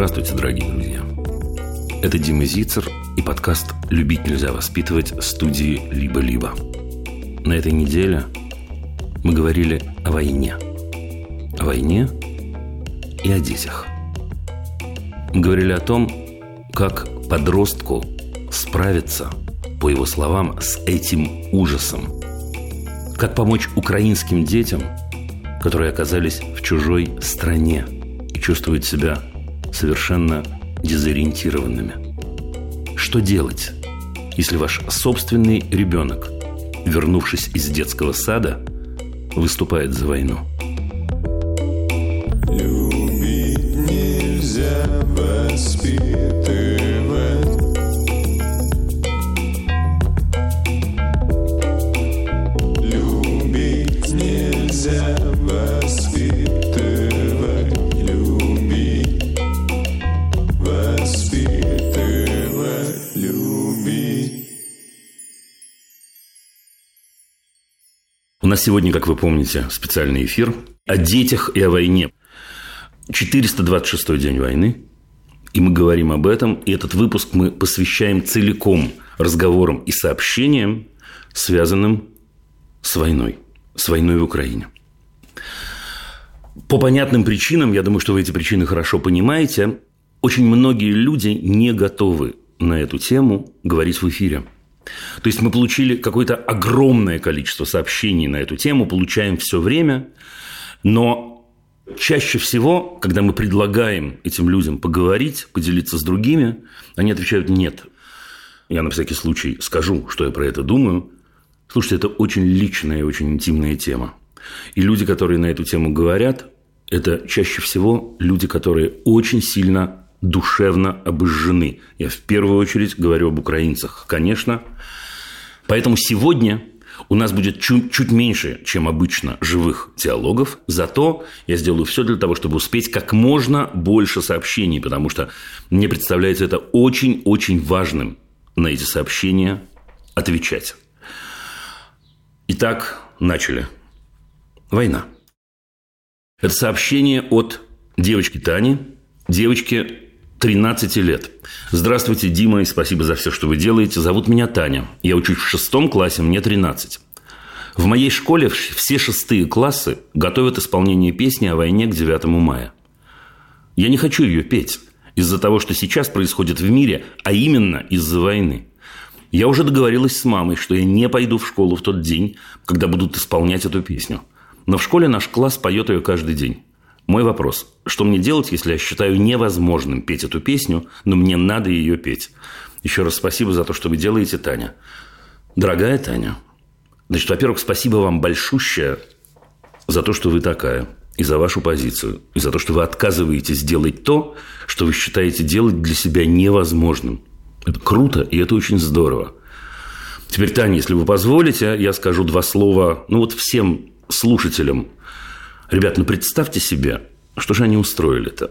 Здравствуйте, дорогие друзья. Это Дима Зицер и подкаст «Любить нельзя воспитывать» студии «Либо-либо». На этой неделе мы говорили о войне. О войне и о детях. Мы говорили о том, как подростку справиться, по его словам, с этим ужасом. Как помочь украинским детям, которые оказались в чужой стране и чувствуют себя совершенно дезориентированными. Что делать, если ваш собственный ребенок, вернувшись из детского сада, выступает за войну? Нас сегодня, как вы помните, специальный эфир о детях и о войне. 426 день войны, и мы говорим об этом, и этот выпуск мы посвящаем целиком разговорам и сообщениям, связанным с войной, с войной в Украине. По понятным причинам, я думаю, что вы эти причины хорошо понимаете, очень многие люди не готовы на эту тему говорить в эфире. То есть мы получили какое-то огромное количество сообщений на эту тему, получаем все время, но чаще всего, когда мы предлагаем этим людям поговорить, поделиться с другими, они отвечают «нет». Я на всякий случай скажу, что я про это думаю. Слушайте, это очень личная и очень интимная тема. И люди, которые на эту тему говорят, это чаще всего люди, которые очень сильно душевно обожжены. Я в первую очередь говорю об украинцах, конечно. Поэтому сегодня у нас будет чуть, чуть меньше, чем обычно, живых диалогов. Зато я сделаю все для того, чтобы успеть как можно больше сообщений, потому что мне представляется это очень-очень важным на эти сообщения отвечать. Итак, начали. Война. Это сообщение от девочки Тани, девочке 13 лет. Здравствуйте, Дима, и спасибо за все, что вы делаете. Зовут меня Таня. Я учусь в шестом классе, мне 13. В моей школе все шестые классы готовят исполнение песни о войне к 9 мая. Я не хочу ее петь из-за того, что сейчас происходит в мире, а именно из-за войны. Я уже договорилась с мамой, что я не пойду в школу в тот день, когда будут исполнять эту песню. Но в школе наш класс поет ее каждый день. Мой вопрос. Что мне делать, если я считаю невозможным петь эту песню, но мне надо ее петь? Еще раз спасибо за то, что вы делаете, Таня. Дорогая Таня, значит, во-первых, спасибо вам большущее за то, что вы такая, и за вашу позицию, и за то, что вы отказываетесь делать то, что вы считаете делать для себя невозможным. Это круто, и это очень здорово. Теперь, Таня, если вы позволите, я скажу два слова, ну вот всем слушателям. Ребят, ну представьте себе, что же они устроили-то.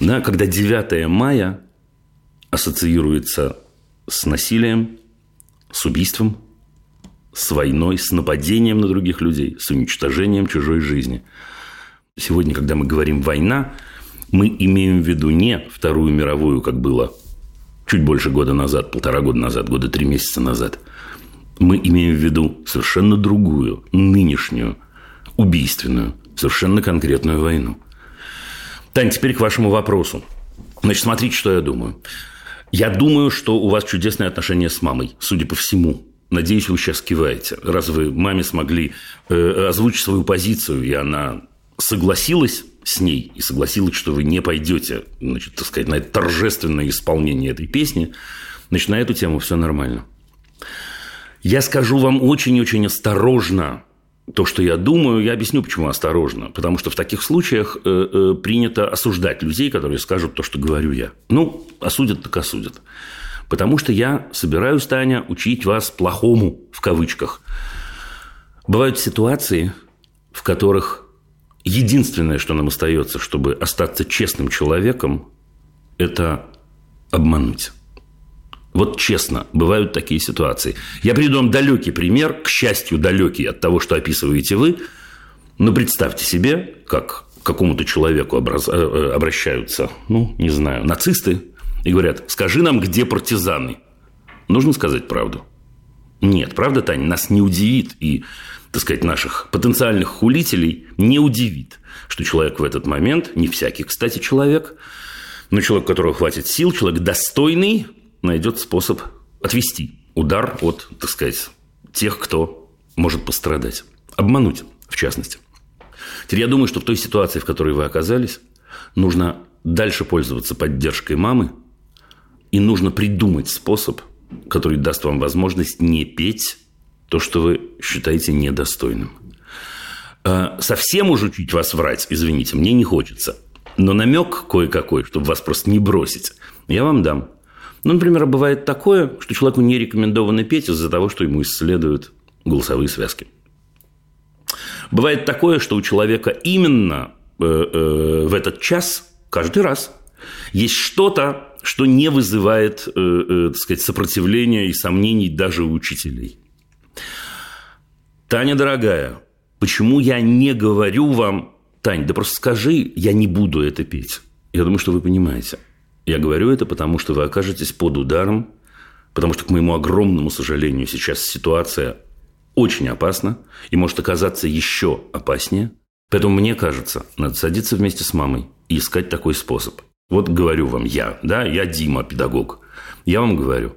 Да, когда 9 мая ассоциируется с насилием, с убийством, с войной, с нападением на других людей, с уничтожением чужой жизни. Сегодня, когда мы говорим «война», мы имеем в виду не Вторую мировую, как было чуть больше года назад, полтора года назад, года три месяца назад. Мы имеем в виду совершенно другую, нынешнюю, убийственную, совершенно конкретную войну. Тань, теперь к вашему вопросу. Значит, смотрите, что я думаю. Я думаю, что у вас чудесные отношения с мамой, судя по всему. Надеюсь, вы сейчас киваете. Раз вы маме смогли э, озвучить свою позицию, и она согласилась с ней и согласилась, что вы не пойдете, значит, так сказать, на это торжественное исполнение этой песни, значит, на эту тему все нормально. Я скажу вам очень-очень осторожно то, что я думаю, я объясню, почему осторожно. Потому что в таких случаях э, э, принято осуждать людей, которые скажут то, что говорю я. Ну, осудят так осудят. Потому что я собираюсь, Таня, учить вас плохому, в кавычках. Бывают ситуации, в которых единственное, что нам остается, чтобы остаться честным человеком, это обмануть. Вот честно, бывают такие ситуации. Я приведу вам далекий пример, к счастью, далекий от того, что описываете вы. Но представьте себе, как к какому-то человеку образ... э, э, обращаются, ну, не знаю, нацисты, и говорят, скажи нам, где партизаны. Нужно сказать правду. Нет, правда, Таня, нас не удивит и, так сказать, наших потенциальных хулителей не удивит, что человек в этот момент, не всякий, кстати, человек, но человек, у которого хватит сил, человек достойный, найдет способ отвести удар от, так сказать, тех, кто может пострадать. Обмануть, в частности. Теперь я думаю, что в той ситуации, в которой вы оказались, нужно дальше пользоваться поддержкой мамы, и нужно придумать способ, который даст вам возможность не петь то, что вы считаете недостойным. А, совсем уж учить вас врать, извините, мне не хочется. Но намек кое-какой, чтобы вас просто не бросить, я вам дам. Ну, например, бывает такое, что человеку не рекомендовано петь из-за того, что ему исследуют голосовые связки. Бывает такое, что у человека именно э, э, в этот час, каждый раз, есть что-то, что не вызывает, э, так сказать, сопротивления и сомнений даже у учителей. Таня, дорогая, почему я не говорю вам, Тань, да просто скажи, я не буду это петь. Я думаю, что вы понимаете. Я говорю это, потому что вы окажетесь под ударом, потому что, к моему огромному сожалению, сейчас ситуация очень опасна и может оказаться еще опаснее. Поэтому мне кажется, надо садиться вместе с мамой и искать такой способ – вот говорю вам я, да, я Дима, педагог. Я вам говорю.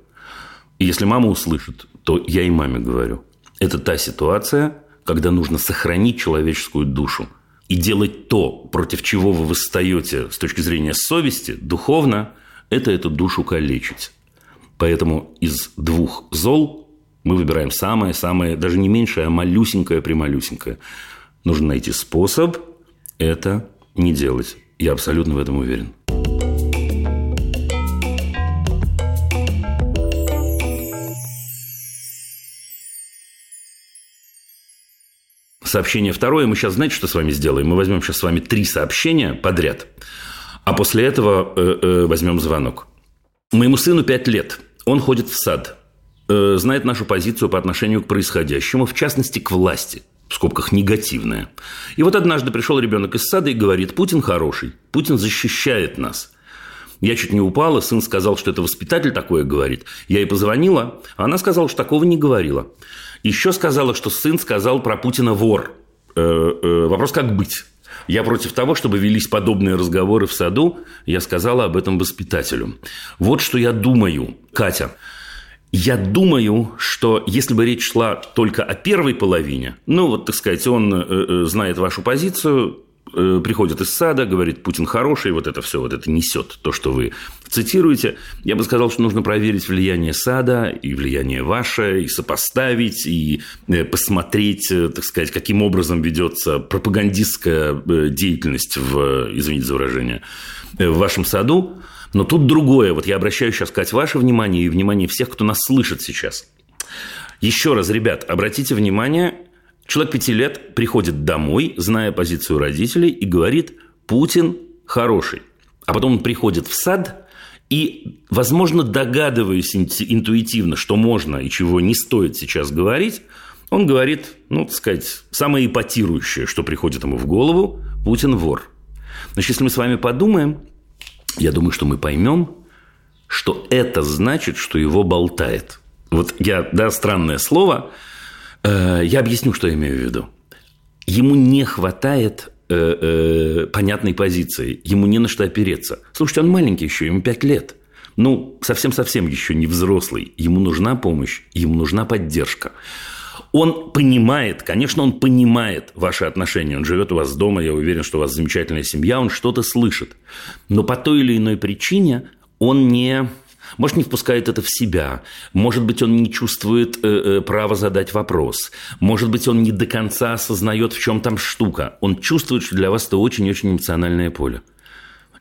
Если мама услышит, то я и маме говорю. Это та ситуация, когда нужно сохранить человеческую душу и делать то, против чего вы восстаете с точки зрения совести, духовно, это эту душу калечить. Поэтому из двух зол мы выбираем самое-самое, даже не меньшее, а малюсенькое-прималюсенькое. Нужно найти способ это не делать. Я абсолютно в этом уверен. Сообщение второе. Мы сейчас, знаете, что с вами сделаем? Мы возьмем сейчас с вами три сообщения подряд. А после этого э, э, возьмем звонок. Моему сыну пять лет. Он ходит в сад. Э, знает нашу позицию по отношению к происходящему, в частности, к власти. В скобках негативная. И вот однажды пришел ребенок из сада и говорит, Путин хороший, Путин защищает нас. Я чуть не упала, сын сказал, что это воспитатель такое говорит. Я ей позвонила, а она сказала, что такого не говорила. Еще сказала, что сын сказал про Путина вор. Э, э, вопрос, как быть? Я против того, чтобы велись подобные разговоры в саду. Я сказала об этом воспитателю. Вот что я думаю, Катя. Я думаю, что если бы речь шла только о первой половине, ну, вот, так сказать, он э, знает вашу позицию, Э, приходит из сада, говорит, Путин хороший, вот это все, вот это несет то, что вы цитируете. Я бы сказал, что нужно проверить влияние сада и влияние ваше, и сопоставить, и э, посмотреть, э, так сказать, каким образом ведется пропагандистская деятельность в, извините за выражение, в вашем саду. Но тут другое. Вот я обращаю сейчас, сказать, ваше внимание и внимание всех, кто нас слышит сейчас. Еще раз, ребят, обратите внимание, Человек пяти лет приходит домой, зная позицию родителей, и говорит, Путин хороший. А потом он приходит в сад и, возможно, догадываясь интуитивно, что можно и чего не стоит сейчас говорить, он говорит, ну, так сказать, самое ипотирующее, что приходит ему в голову, Путин вор. Значит, если мы с вами подумаем, я думаю, что мы поймем, что это значит, что его болтает. Вот я, да, странное слово – я объясню, что я имею в виду. Ему не хватает э, э, понятной позиции, ему не на что опереться. Слушайте, он маленький еще, ему 5 лет. Ну, совсем-совсем еще не взрослый. Ему нужна помощь, ему нужна поддержка. Он понимает, конечно, он понимает ваши отношения. Он живет у вас дома, я уверен, что у вас замечательная семья, он что-то слышит. Но по той или иной причине он не может, не впускает это в себя. Может быть, он не чувствует э, э, права задать вопрос. Может быть, он не до конца осознает, в чем там штука. Он чувствует, что для вас это очень-очень эмоциональное поле.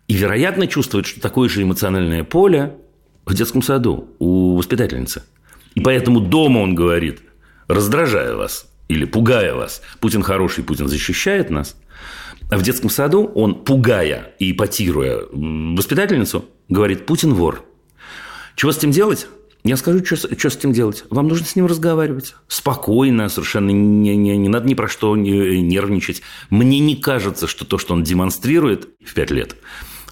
И, вероятно, чувствует, что такое же эмоциональное поле в детском саду у воспитательницы. И поэтому дома он говорит, раздражая вас или пугая вас, Путин хороший, Путин защищает нас. А в детском саду он, пугая и ипотируя воспитательницу, говорит, Путин вор – чего с этим делать? Я скажу, что, что с этим делать. Вам нужно с ним разговаривать. Спокойно, совершенно не, не, не надо ни про что не- нервничать. Мне не кажется, что то, что он демонстрирует в пять лет,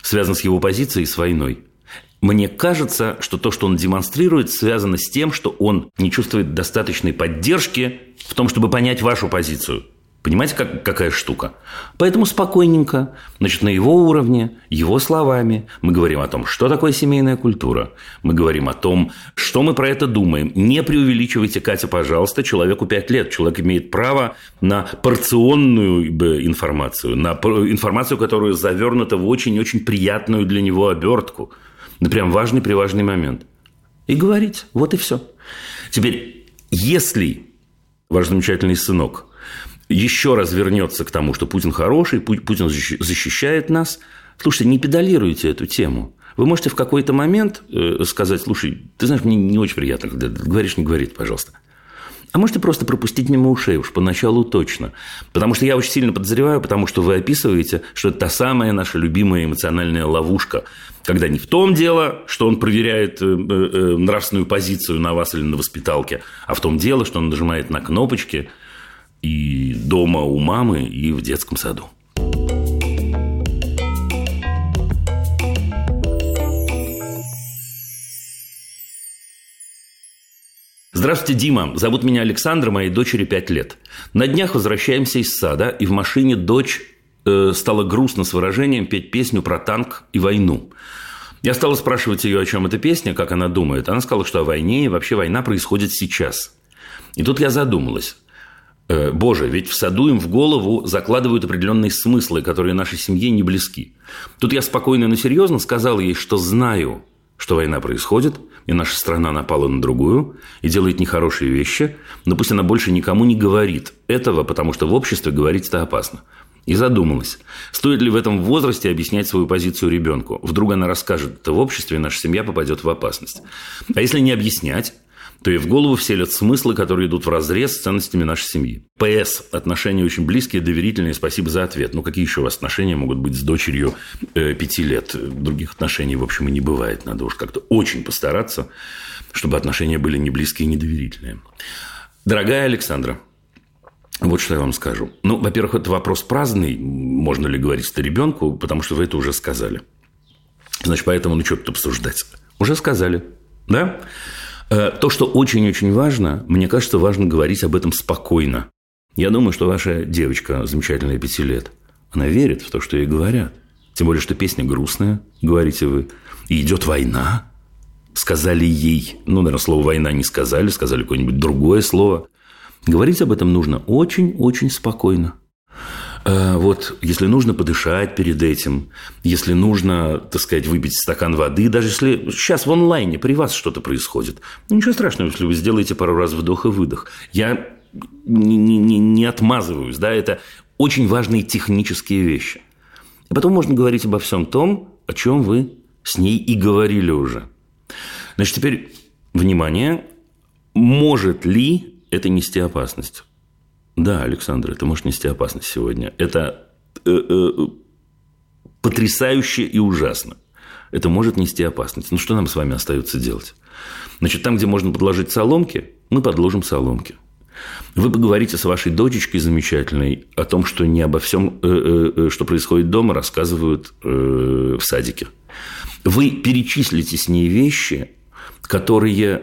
связано с его позицией и с войной. Мне кажется, что то, что он демонстрирует, связано с тем, что он не чувствует достаточной поддержки в том, чтобы понять вашу позицию. Понимаете, как, какая штука? Поэтому спокойненько, значит, на его уровне, его словами, мы говорим о том, что такое семейная культура. Мы говорим о том, что мы про это думаем. Не преувеличивайте, Катя, пожалуйста, человеку 5 лет. Человек имеет право на порционную бы, информацию, на информацию, которая завернута в очень-очень приятную для него обертку. Прям важный-приважный момент. И говорить. Вот и все. Теперь, если ваш замечательный сынок еще раз вернется к тому, что Путин хороший, Пу- Путин защи- защищает нас, слушайте, не педалируйте эту тему. Вы можете в какой-то момент э, сказать, слушай, ты знаешь, мне не очень приятно, когда говоришь, не говори, пожалуйста. А можете просто пропустить мимо ушей, уж поначалу точно. Потому что я очень сильно подозреваю, потому что вы описываете, что это та самая наша любимая эмоциональная ловушка, когда не в том дело, что он проверяет э, э, нравственную позицию на вас или на воспиталке, а в том дело, что он нажимает на кнопочки и дома у мамы, и в детском саду. Здравствуйте, Дима. Зовут меня Александр, моей дочери 5 лет. На днях возвращаемся из сада, и в машине дочь э, стала грустно с выражением петь песню про танк и войну. Я стала спрашивать ее, о чем эта песня, как она думает. Она сказала, что о войне и вообще война происходит сейчас. И тут я задумалась. Э, Боже, ведь в саду им в голову закладывают определенные смыслы, которые нашей семье не близки. Тут я спокойно, но серьезно сказал ей, что знаю, что война происходит, и наша страна напала на другую, и делает нехорошие вещи, но пусть она больше никому не говорит этого, потому что в обществе говорить это опасно. И задумалась, стоит ли в этом возрасте объяснять свою позицию ребенку. Вдруг она расскажет это в обществе, и наша семья попадет в опасность. А если не объяснять, то и в голову вселят смыслы, которые идут в разрез с ценностями нашей семьи. ПС. Отношения очень близкие, доверительные. Спасибо за ответ. Ну, какие еще у вас отношения могут быть с дочерью э, пяти лет? Других отношений, в общем, и не бывает. Надо уж как-то очень постараться, чтобы отношения были не близкие и не доверительные. Дорогая Александра, вот что я вам скажу. Ну, во-первых, это вопрос праздный, можно ли говорить это ребенку, потому что вы это уже сказали. Значит, поэтому ну что тут обсуждать? Уже сказали, да? Э, То, что очень-очень важно, мне кажется, важно говорить об этом спокойно. Я думаю, что ваша девочка, замечательная пяти лет, она верит в то, что ей говорят. Тем более, что песня грустная, говорите вы. И идет война. Сказали ей, ну, наверное, слово «война» не сказали, сказали какое-нибудь другое слово. Говорить об этом нужно очень-очень спокойно. Э, Вот, если нужно подышать перед этим, если нужно, так сказать, выпить стакан воды, даже если сейчас в онлайне при вас что-то происходит, ну, ничего страшного, если вы сделаете пару раз вдох и выдох. Я не, не- не- отмазываюсь, да, это очень важные технические вещи. И потом можно говорить обо всем том, о чем вы с ней и говорили уже. Значит, теперь, внимание, может ли это нести опасность? Да, Александр, это может нести опасность сегодня. Это э, э, потрясающе и ужасно. Это может нести опасность. Ну, что нам с вами остается делать? Значит, там, где можно подложить соломки, мы подложим соломки. Вы поговорите с вашей дочечкой замечательной о том, что не обо всем, э, э, э, что происходит дома, рассказывают в садике. Вы перечислите с ней вещи, которые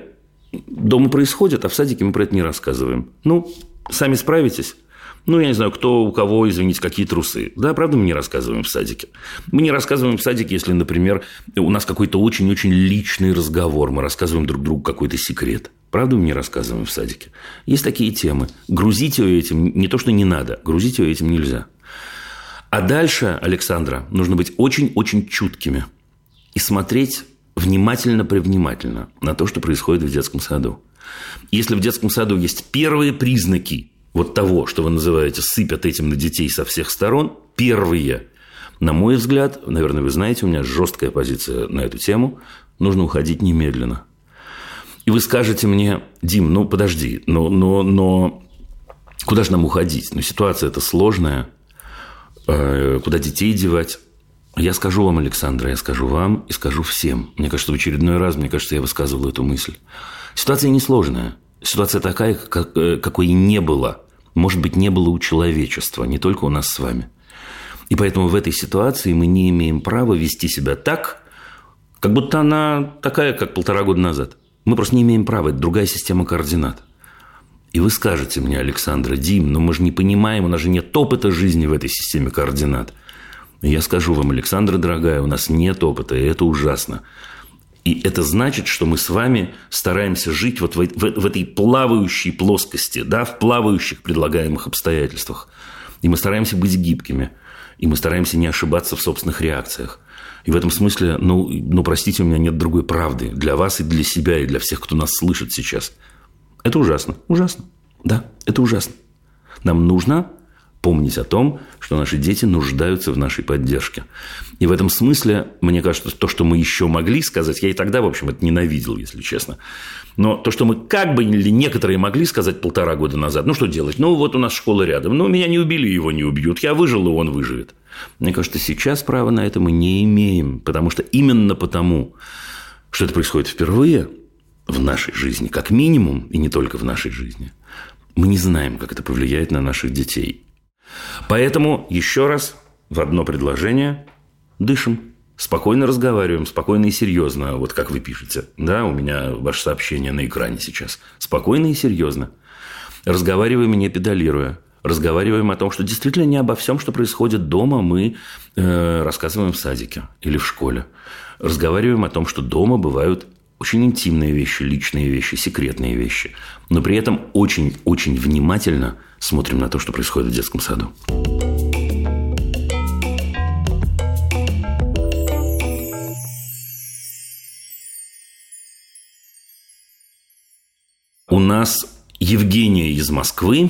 дома происходят, а в садике мы про это не рассказываем. Ну, сами справитесь. Ну, я не знаю, кто у кого, извините, какие трусы. Да, правда, мы не рассказываем в садике. Мы не рассказываем в садике, если, например, у нас какой-то очень-очень личный разговор, мы рассказываем друг другу какой-то секрет. Правда, мы не рассказываем в садике. Есть такие темы. Грузить ее этим не то, что не надо, грузить ее этим нельзя. А дальше, Александра, нужно быть очень-очень чуткими и смотреть внимательно-привнимательно на то, что происходит в детском саду. Если в детском саду есть первые признаки вот того, что вы называете сыпят этим на детей со всех сторон, первые, на мой взгляд, наверное, вы знаете, у меня жесткая позиция на эту тему, нужно уходить немедленно. И вы скажете мне, Дим, ну подожди, но, но, но куда же нам уходить? Ну, ситуация эта сложная, э, куда детей девать? Я скажу вам, Александра, я скажу вам и скажу всем. Мне кажется, в очередной раз, мне кажется, я высказывал эту мысль. Ситуация несложная. Ситуация такая, как, э, какой не было. Может быть, не было у человечества, не только у нас с вами. И поэтому в этой ситуации мы не имеем права вести себя так, как будто она такая, как полтора года назад. Мы просто не имеем права, это другая система координат. И вы скажете мне, Александра, Дим, но мы же не понимаем, у нас же нет опыта жизни в этой системе координат. Я скажу вам, Александра, дорогая, у нас нет опыта, и это ужасно. И это значит, что мы с вами стараемся жить вот в, в, в этой плавающей плоскости, да, в плавающих предлагаемых обстоятельствах. И мы стараемся быть гибкими. И мы стараемся не ошибаться в собственных реакциях. И в этом смысле, ну, ну, простите, у меня нет другой правды для вас и для себя, и для всех, кто нас слышит сейчас. Это ужасно. Ужасно. Да, это ужасно. Нам нужно помнить о том, что наши дети нуждаются в нашей поддержке. И в этом смысле, мне кажется, то, что мы еще могли сказать, я и тогда, в общем, это ненавидел, если честно. Но то, что мы как бы или некоторые могли сказать полтора года назад, ну, что делать? Ну, вот у нас школа рядом. Ну, меня не убили, его не убьют. Я выжил, и он выживет. Мне кажется, сейчас права на это мы не имеем. Потому что именно потому, что это происходит впервые в нашей жизни, как минимум, и не только в нашей жизни, мы не знаем, как это повлияет на наших детей. Поэтому еще раз в одно предложение дышим. Спокойно разговариваем, спокойно и серьезно, вот как вы пишете. Да, у меня ваше сообщение на экране сейчас. Спокойно и серьезно. Разговариваем, не педалируя. Разговариваем о том, что действительно не обо всем, что происходит дома, мы э, рассказываем в садике или в школе. Разговариваем о том, что дома бывают очень интимные вещи, личные вещи, секретные вещи. Но при этом очень-очень внимательно смотрим на то, что происходит в детском саду. У нас Евгения из Москвы.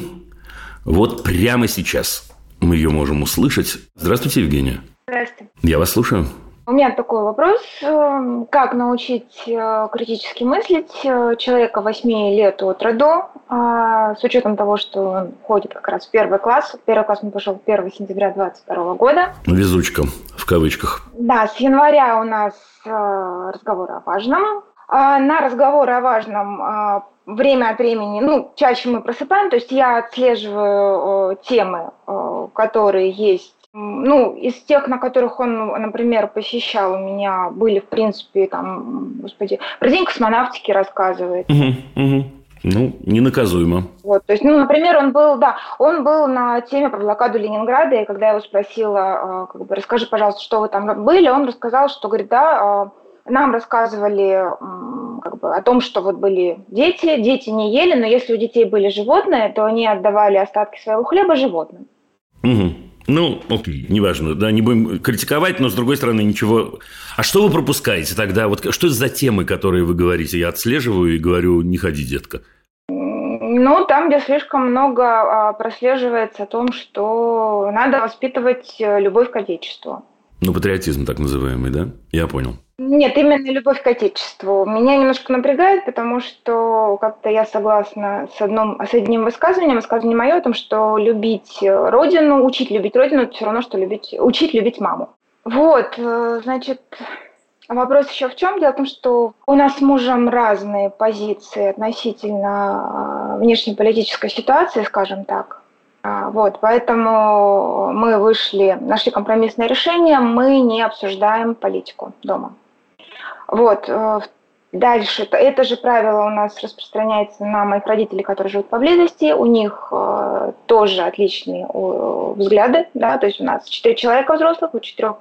Вот прямо сейчас мы ее можем услышать. Здравствуйте, Евгения. Здравствуйте. Я вас слушаю. У меня такой вопрос. Эм, как научить э, критически мыслить э, человека 8 лет от роду, а, с учетом того, что он ходит как раз в первый класс. Первый класс он пошел 1 сентября 2022 года. Везучка, в кавычках. Да, с января у нас э, разговоры о важном. А на разговоры о важном время от времени, ну, чаще мы просыпаем, то есть я отслеживаю темы, которые есть ну, из тех, на которых он, например, посещал, у меня были, в принципе, там, господи, про день космонавтики рассказывает. Угу, угу. Ну, ненаказуемо. Вот, то есть, ну, например, он был, да, он был на теме про блокаду Ленинграда, и когда я его спросила, а, как бы, расскажи, пожалуйста, что вы там были, он рассказал, что, говорит, да, а, нам рассказывали как бы, о том, что вот были дети, дети не ели, но если у детей были животные, то они отдавали остатки своего хлеба животным. Угу. Ну, окей, неважно, да, не будем критиковать, но с другой стороны ничего. А что вы пропускаете тогда? Вот что за темы, которые вы говорите? Я отслеживаю и говорю, не ходи, детка. Ну, там, где слишком много а, прослеживается о том, что надо воспитывать э, любовь к отечеству. Ну, патриотизм так называемый, да? Я понял. Нет, именно любовь к Отечеству. Меня немножко напрягает, потому что как-то я согласна с, одном, с одним высказыванием, высказывание мое о том, что любить Родину, учить любить Родину, это все равно, что любить, учить любить маму. Вот, э, значит, вопрос еще в чем? Дело в том, что у нас с мужем разные позиции относительно э, внешнеполитической ситуации, скажем так. А, вот, поэтому мы вышли, нашли компромиссное решение, мы не обсуждаем политику дома. Вот. Э, дальше, это же правило у нас распространяется на моих родителей, которые живут поблизости. У них э, тоже отличные э, взгляды, да, то есть у нас четыре человека взрослых, у четырех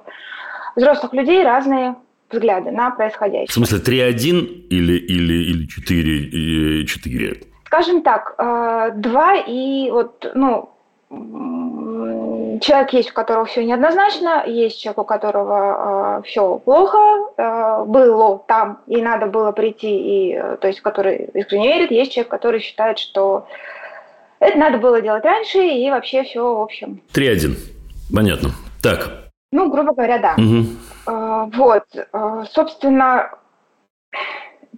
взрослых людей разные взгляды на происходящее. В смысле, 3-1 или, или, или 4-4? Скажем так, два и вот, ну, человек есть, у которого все неоднозначно, есть человек, у которого э, все плохо, э, было там, и надо было прийти, и, э, то есть, который искренне верит, есть человек, который считает, что это надо было делать раньше, и вообще все в общем. 3-1. Понятно. Так. Ну, грубо говоря, да. Угу. Э, вот. Э, собственно,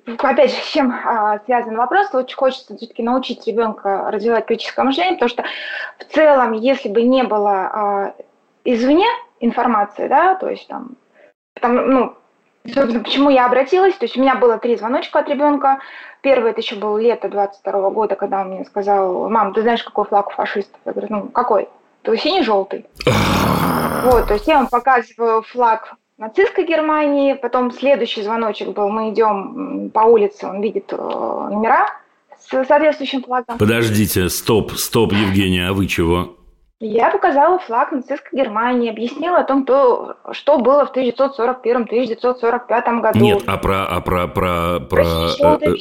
опять же, с чем а, связан вопрос, очень хочется все-таки научить ребенка развивать критическое мышление, потому что в целом, если бы не было а, извне информации, да, то есть там, там ну, собственно, почему я обратилась, то есть у меня было три звоночка от ребенка. Первый, это еще было лето 22 года, когда он мне сказал, мам, ты знаешь, какой флаг у фашистов? Я говорю, ну, какой? То синий-желтый. вот, то есть я вам показываю флаг нацистской Германии, потом следующий звоночек был, мы идем по улице, он видит э, номера с соответствующим флагом. Подождите, стоп, стоп, Евгения, а вы чего? Я показала флаг нацистской Германии, объяснила о том, кто, что было в 1941-1945 году. Нет, а про, а про, про, про, Про э, синий-желтый, э,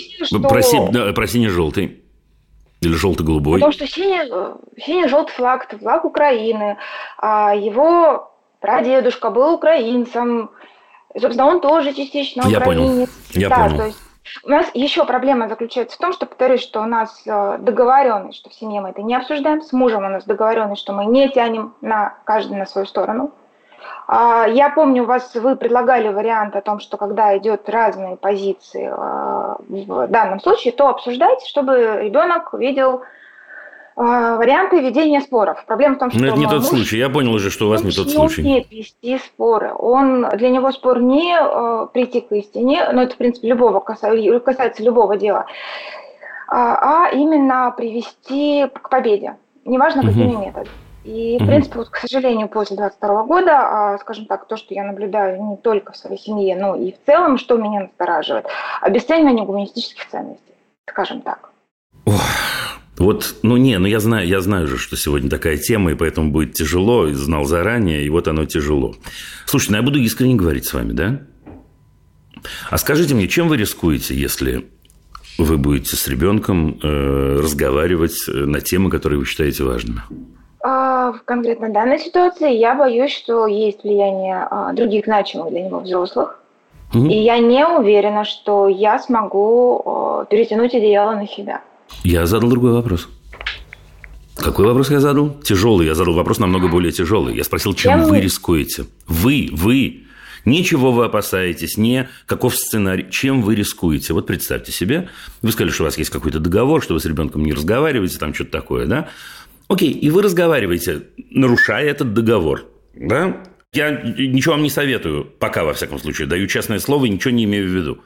про, что? си- да, про синий-желтый. Или желто-голубой. Потому что синий, э, синий-желтый флаг – это флаг Украины. А его прадедушка был украинцем. И, Собственно, он тоже частично Я понял. украинец. Я да, понял. То есть у нас еще проблема заключается в том, что, повторюсь, что у нас э, договоренность, что в семье мы это не обсуждаем, с мужем у нас договоренность, что мы не тянем на каждый на свою сторону. А, Я помню, у вас вы предлагали вариант о том, что когда идет разные позиции э, в данном случае, то обсуждайте, чтобы ребенок видел варианты ведения споров. Проблема в том, что Но Ну, это не тот муж- случай. Я понял уже, что у вас не тот случай. умеет вести споры. Он, для него спор не э, прийти к истине, но это, в принципе, любого касается, касается любого дела, а, а именно привести к победе, неважно Мгм. какими методами. И, в принципе, вот, к сожалению, после 22 года, а, скажем так, то, что я наблюдаю не только в своей семье, но и в целом, что меня настораживает, обесценивание гуманистических ценностей, скажем так. Вот, ну не, ну я знаю, я знаю же, что сегодня такая тема, и поэтому будет тяжело, и знал заранее, и вот оно тяжело. Слушайте, ну я буду искренне говорить с вами, да? А скажите мне, чем вы рискуете, если вы будете с ребенком э, разговаривать э, на темы, которые вы считаете важными? А, В конкретно данной ситуации я боюсь, что есть влияние а, других значимых для него взрослых. Мгм. И я не уверена, что я смогу а, перетянуть одеяло на себя. Я задал другой вопрос. Какой вопрос я задал? Тяжелый. Я задал вопрос намного более тяжелый. Я спросил, чем вы вы? рискуете? Вы, вы. Ничего вы опасаетесь, не каков сценарий, чем вы рискуете. Вот представьте себе, вы сказали, что у вас есть какой-то договор, что вы с ребенком не разговариваете, там что-то такое, да? Окей, и вы разговариваете, нарушая этот договор, да? Я ничего вам не советую, пока, во всяком случае, даю честное слово и ничего не имею в виду.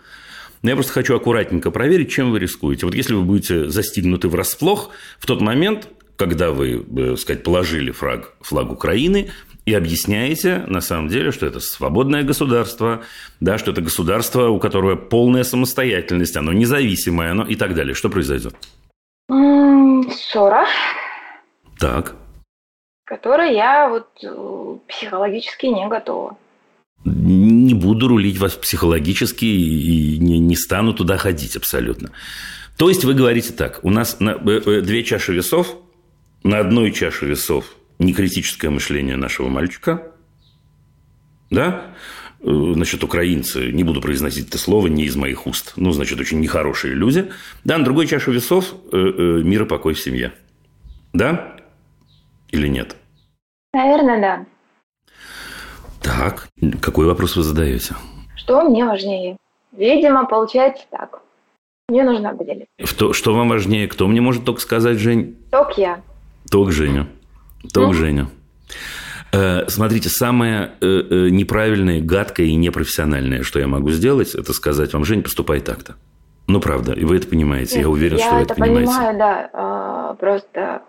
Но я просто хочу аккуратненько проверить, чем вы рискуете. Вот если вы будете застигнуты врасплох в тот момент, когда вы, э, так сказать, положили флаг, флаг Украины и объясняете, на самом деле, что это свободное государство, да, что это государство, у которого полная самостоятельность, оно независимое, оно и так далее. Что произойдет? Ссора, Так. которой я вот э, психологически не готова. Не буду рулить вас психологически и не, не стану туда ходить абсолютно. То есть вы говорите так, у нас на, э, э, две чаши весов, на одной чаше весов некритическое мышление нашего мальчика, да, Э, значит, украинцы, не буду произносить это слово, не из моих уст, ну, значит, очень нехорошие люди, да, на другой чаше весов мир и покой в семье, да, или нет? Наверное, да. Так, какой вопрос вы задаете? Что мне важнее? Видимо, получается так. Мне нужно определить. Что, что вам важнее? Кто мне может только сказать, Жень? Только я. Только Женя. Только Мгм. Женя. Э, Смотрите, самое э, э, неправильное, гадкое и непрофессиональное, что я могу сделать, это сказать вам, Жень, поступай так-то. Ну, правда, и вы это понимаете. я уверен, я что вы это это понимаете. понимаю, да. а, Просто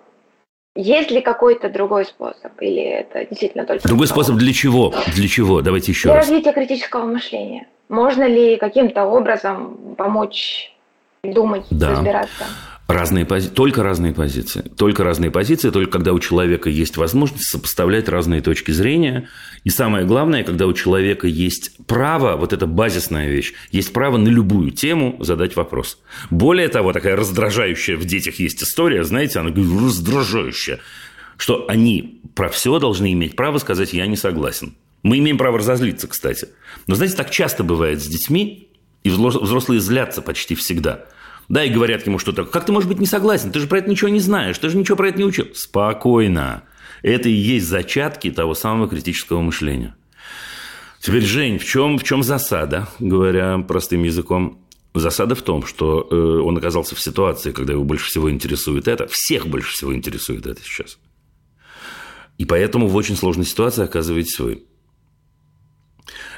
есть ли какой-то другой способ? Или это действительно только... Другой способ для чего? Для чего? Давайте еще Для раз. развития критического мышления. Можно ли каким-то образом помочь думать, Да. разбираться? Разные пози... Только разные позиции. Только разные позиции, только когда у человека есть возможность сопоставлять разные точки зрения. И самое главное, когда у человека есть право, вот эта базисная вещь, есть право на любую тему задать вопрос. Более того, такая раздражающая в детях есть история, знаете, она говорит, раздражающая, что они про все должны иметь право сказать «я не согласен». Мы имеем право разозлиться, кстати. Но, знаете, так часто бывает с детьми, и взрослые злятся почти всегда. Да, и говорят ему что-то. Как ты можешь быть не согласен? Ты же про это ничего не знаешь, ты же ничего про это не учил. Спокойно. Это и есть зачатки того самого критического мышления. Теперь, Жень, в чем, в чем засада, говоря простым языком? Засада в том, что э, он оказался в ситуации, когда его больше всего интересует это. Всех больше всего интересует это сейчас. И поэтому в очень сложной ситуации оказываетесь вы.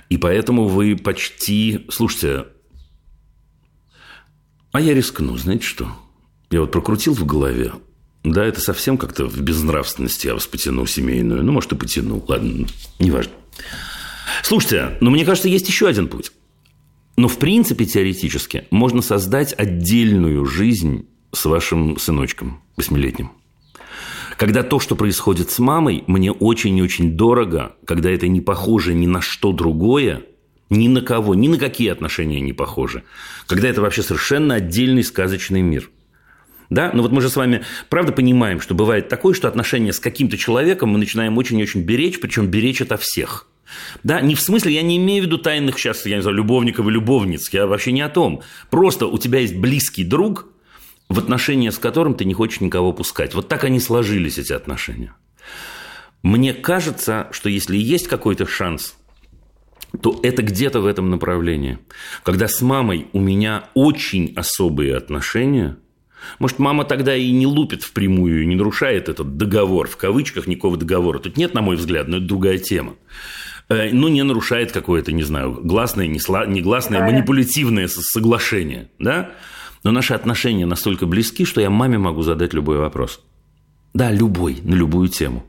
И поэтому вы почти... Слушайте, а я рискну, знаете что? Я вот прокрутил в голове. Да, это совсем как-то в безнравственности я вас потяну семейную. Ну, может, и потяну. Ладно, неважно. Слушайте, ну, мне кажется, есть еще один путь. Но, в принципе, теоретически, можно создать отдельную жизнь с вашим сыночком восьмилетним. Когда то, что происходит с мамой, мне очень и очень дорого, когда это не похоже ни на что другое, ни на кого, ни на какие отношения не похожи. Когда это вообще совершенно отдельный сказочный мир. Да? Но вот мы же с вами правда понимаем, что бывает такое, что отношения с каким-то человеком мы начинаем очень-очень беречь, причем беречь это всех. Да, не в смысле, я не имею в виду тайных сейчас, я не знаю, любовников и любовниц, я вообще не о том. Просто у тебя есть близкий друг, в отношения с которым ты не хочешь никого пускать. Вот так они сложились, эти отношения. Мне кажется, что если есть какой-то шанс, то это где-то в этом направлении. Когда с мамой у меня очень особые отношения, может, мама тогда и не лупит впрямую, не нарушает этот договор, в кавычках никакого договора. Тут нет, на мой взгляд, но это другая тема. Э, ну, не нарушает какое-то, не знаю, гласное, негласное, манипулятивное соглашение, да? Но наши отношения настолько близки, что я маме могу задать любой вопрос. Да, любой, на любую тему.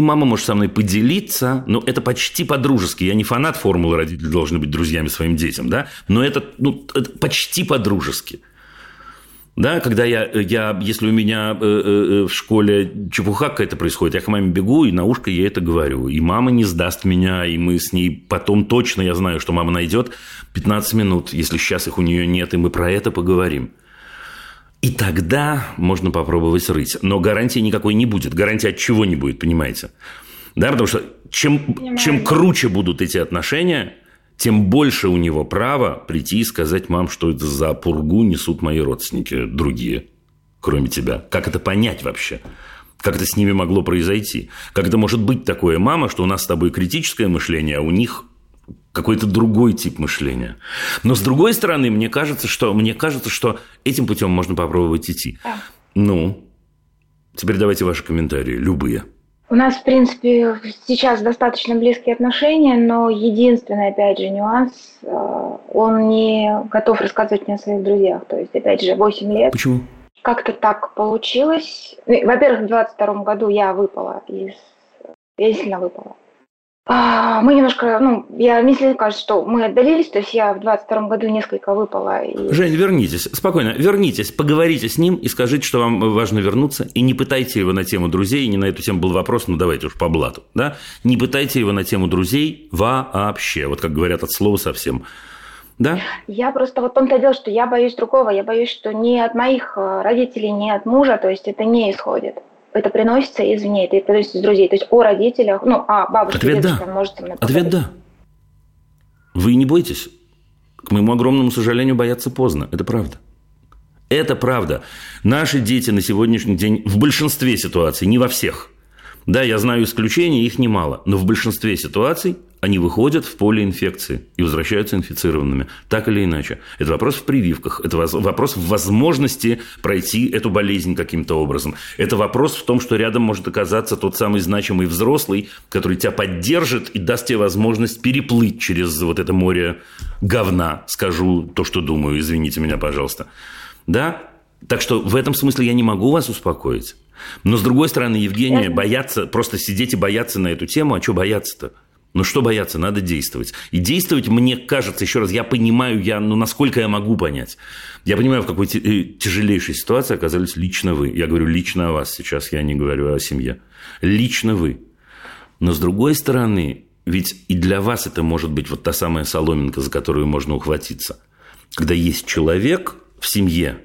И мама может со мной поделиться, но это почти по-дружески. Я не фанат формулы родители должны быть друзьями своим детям, да? Но это, ну, это почти по-дружески. Да, когда я, я, если у меня э, э, в школе чепуха какая-то происходит, я к маме бегу и на ушко ей это говорю. И мама не сдаст меня, и мы с ней потом точно, я знаю, что мама найдет 15 минут, если сейчас их у нее нет, и мы про это поговорим. И тогда можно попробовать рыть. Но гарантии никакой не будет. Гарантии от чего не будет, понимаете? Да, потому что чем, чем круче будут эти отношения, тем больше у него права прийти и сказать, мам, что это за пургу несут мои родственники другие, кроме тебя. Как это понять вообще? Как это с ними могло произойти? Как это может быть такое, мама, что у нас с тобой критическое мышление, а у них какой-то другой тип мышления. Но с другой стороны, мне кажется, что, мне кажется, что этим путем можно попробовать идти. Да. Ну, теперь давайте ваши комментарии, любые. У нас, в принципе, сейчас достаточно близкие отношения, но единственный, опять же, нюанс, э, он не готов рассказывать мне о своих друзьях. То есть, опять же, 8 лет. Почему? Как-то так получилось. Ну, во-первых, в 22 году я выпала из... Я сильно выпала мы немножко, ну, я, мне кажется, что мы отдалились, то есть я в 22 году несколько выпала. И... Жень, вернитесь, спокойно, вернитесь, поговорите с ним и скажите, что вам важно вернуться, и не пытайте его на тему друзей, не на эту тему был вопрос, ну, давайте уж по блату, да, не пытайте его на тему друзей вообще, вот как говорят от слова совсем. Да? Я просто вот в том-то дело, что я боюсь другого, я боюсь, что ни от моих э, родителей, ни от мужа, то есть это не исходит это приносится извне, это приносится из друзей. То есть о родителях, ну, а бабушке, Ответ да. может Ответ да. Вы не бойтесь. К моему огромному сожалению, бояться поздно. Это правда. Это правда. Наши дети на сегодняшний день в большинстве ситуаций, не во всех. Да, я знаю исключения, их немало. Но в большинстве ситуаций они выходят в поле инфекции и возвращаются инфицированными, так или иначе. Это вопрос в прививках, это вопрос в возможности пройти эту болезнь каким-то образом. Это вопрос в том, что рядом может оказаться тот самый значимый взрослый, который тебя поддержит и даст тебе возможность переплыть через вот это море говна, скажу то, что думаю, извините меня, пожалуйста. Да? Так что в этом смысле я не могу вас успокоить. Но с другой стороны, Евгения, бояться, просто сидеть и бояться на эту тему, а что бояться-то? Ну что бояться, надо действовать. И действовать, мне кажется, еще раз, я понимаю, я, ну насколько я могу понять. Я понимаю, в какой э, тяжелейшей ситуации оказались лично вы. Я говорю лично о вас сейчас, я не говорю о семье. Лично вы. Но с другой стороны, ведь и для вас это может быть вот та самая соломинка, за которую можно ухватиться. Когда есть человек в семье,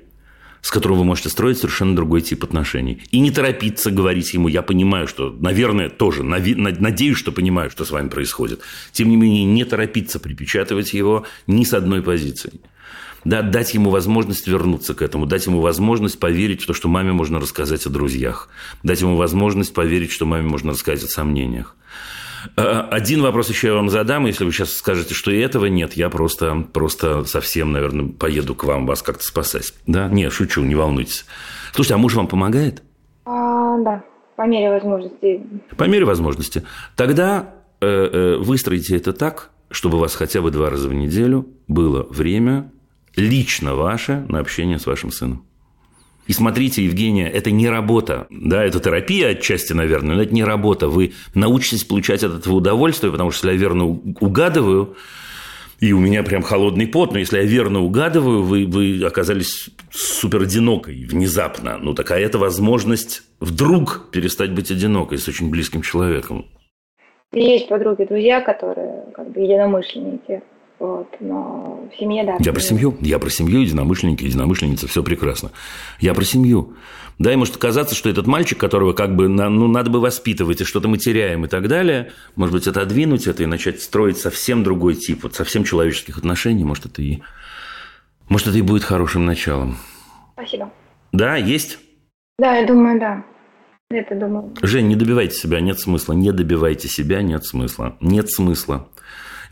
с которым вы можете строить совершенно другой тип отношений. И не торопиться говорить ему, я понимаю, что, наверное, тоже, надеюсь, что понимаю, что с вами происходит. Тем не менее, не торопиться припечатывать его ни с одной позиции. Да, дать ему возможность вернуться к этому, дать ему возможность поверить в то, что маме можно рассказать о друзьях, дать ему возможность поверить, что маме можно рассказать о сомнениях. Э, один вопрос еще я вам задам. Если вы сейчас скажете, что и этого нет, я просто, просто совсем, наверное, поеду к вам вас как-то спасать. Да? Нет, шучу, не волнуйтесь. Слушайте, а муж вам помогает? А, да. по мере возможности. По мере возможности. Тогда э, э, выстроите это так, чтобы у вас хотя бы два раза в неделю было время лично ваше на общение с вашим сыном. И смотрите, Евгения, это не работа. Да, это терапия отчасти, наверное, но это не работа. Вы научитесь получать от этого удовольствие, потому что, если я верно угадываю, и у меня прям холодный пот, но если я верно угадываю, вы, вы оказались супер одинокой внезапно. Ну, такая это возможность вдруг перестать быть одинокой с очень близким человеком. Есть подруги, друзья, которые как бы единомышленники. Вот, но в семье, да. Я про семью. Я про семью, единомышленники, единомышленницы, все прекрасно. Я про семью. Да, и может казаться, что этот мальчик, которого как бы ну, надо бы воспитывать, и что-то мы теряем и так далее, может быть, отодвинуть это и начать строить совсем другой тип, вот совсем человеческих отношений, может, это и, может, это и будет хорошим началом. Спасибо. Да, есть? Да, я думаю, да. Это думаю. Жень, не добивайте себя, нет смысла. Не добивайте себя, нет смысла. Нет смысла.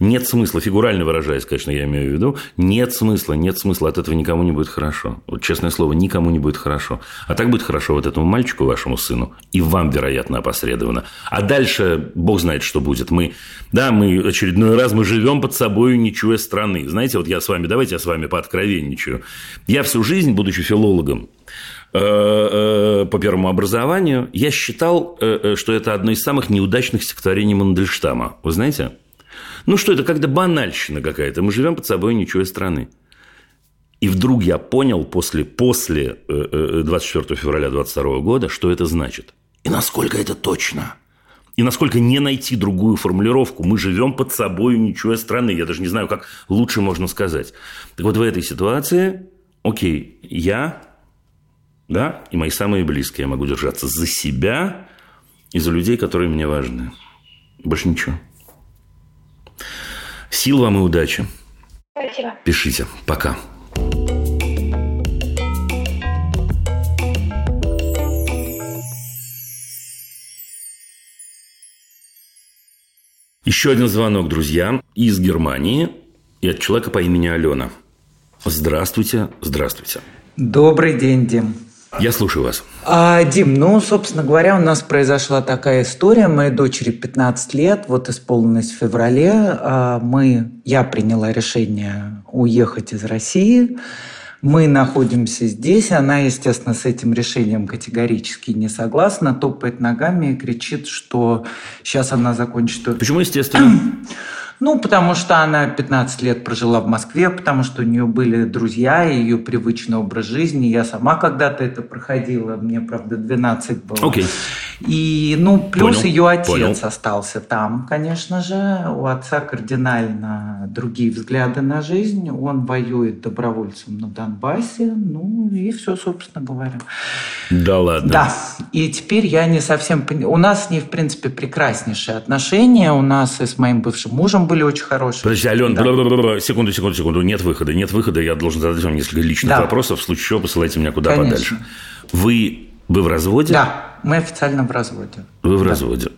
Нет смысла, фигурально выражаясь, конечно, я имею в виду, нет смысла, нет смысла, от этого никому не будет хорошо. Вот честное слово, никому не будет хорошо. А так будет хорошо вот этому мальчику, вашему сыну, и вам, вероятно, опосредованно. А дальше бог знает, что будет. Мы, да, мы очередной раз мы живем под собой, чуя страны. Знаете, вот я с вами, давайте я с вами пооткровенничаю. Я всю жизнь, будучи филологом, э, э, по первому образованию, я считал, э, что это одно из самых неудачных стихотворений Мандельштама. Вы знаете? Ну что, это когда банальщина какая-то. Мы живем под собой ничего страны. И вдруг я понял после, после 24 э, э, февраля 22 года, что это значит. И насколько это точно. И насколько не найти другую формулировку. Мы живем под собой ничего страны. Я даже не знаю, как лучше можно сказать. Так вот, в этой ситуации, окей, я, да, и мои самые близкие, я могу держаться за себя и за людей, которые мне важны. Больше ничего. Сил вам и удачи. Спасибо. Пишите. Пока. Еще один звонок, друзья, из Германии и от человека по имени Алена. Здравствуйте, здравствуйте. Добрый день, Дим. Я слушаю вас. А, Дим, ну, собственно говоря, у нас произошла такая история. Моей дочери 15 лет, вот исполнилось в феврале. А, мы, я приняла решение уехать из России. Мы находимся здесь. Она, естественно, с этим решением категорически не согласна, топает ногами и кричит, что сейчас она закончит... Почему, естественно? Ну, потому что она 15 лет прожила в Москве, потому что у нее были друзья, ее привычный образ жизни. Я сама когда-то это проходила, мне, правда, 12 было. Okay. И, ну, плюс Понял. ее отец Понял. остался там, конечно же. У отца кардинально другие взгляды на жизнь. Он воюет добровольцем на Донбассе. Ну, и все, собственно говоря. Да ладно. Да, и теперь я не совсем. У нас с ней, в принципе, прекраснейшие отношения. У нас и с моим бывшим мужем были очень хорошие. Подожди, Ален, Да. секунду, секунду, секунду. Нет выхода, нет выхода. Я должен задать вам несколько личных Да. вопросов. В случае чего посылайте меня куда Конечно. подальше. Вы, вы в разводе? Да, мы официально в разводе. Вы в разводе.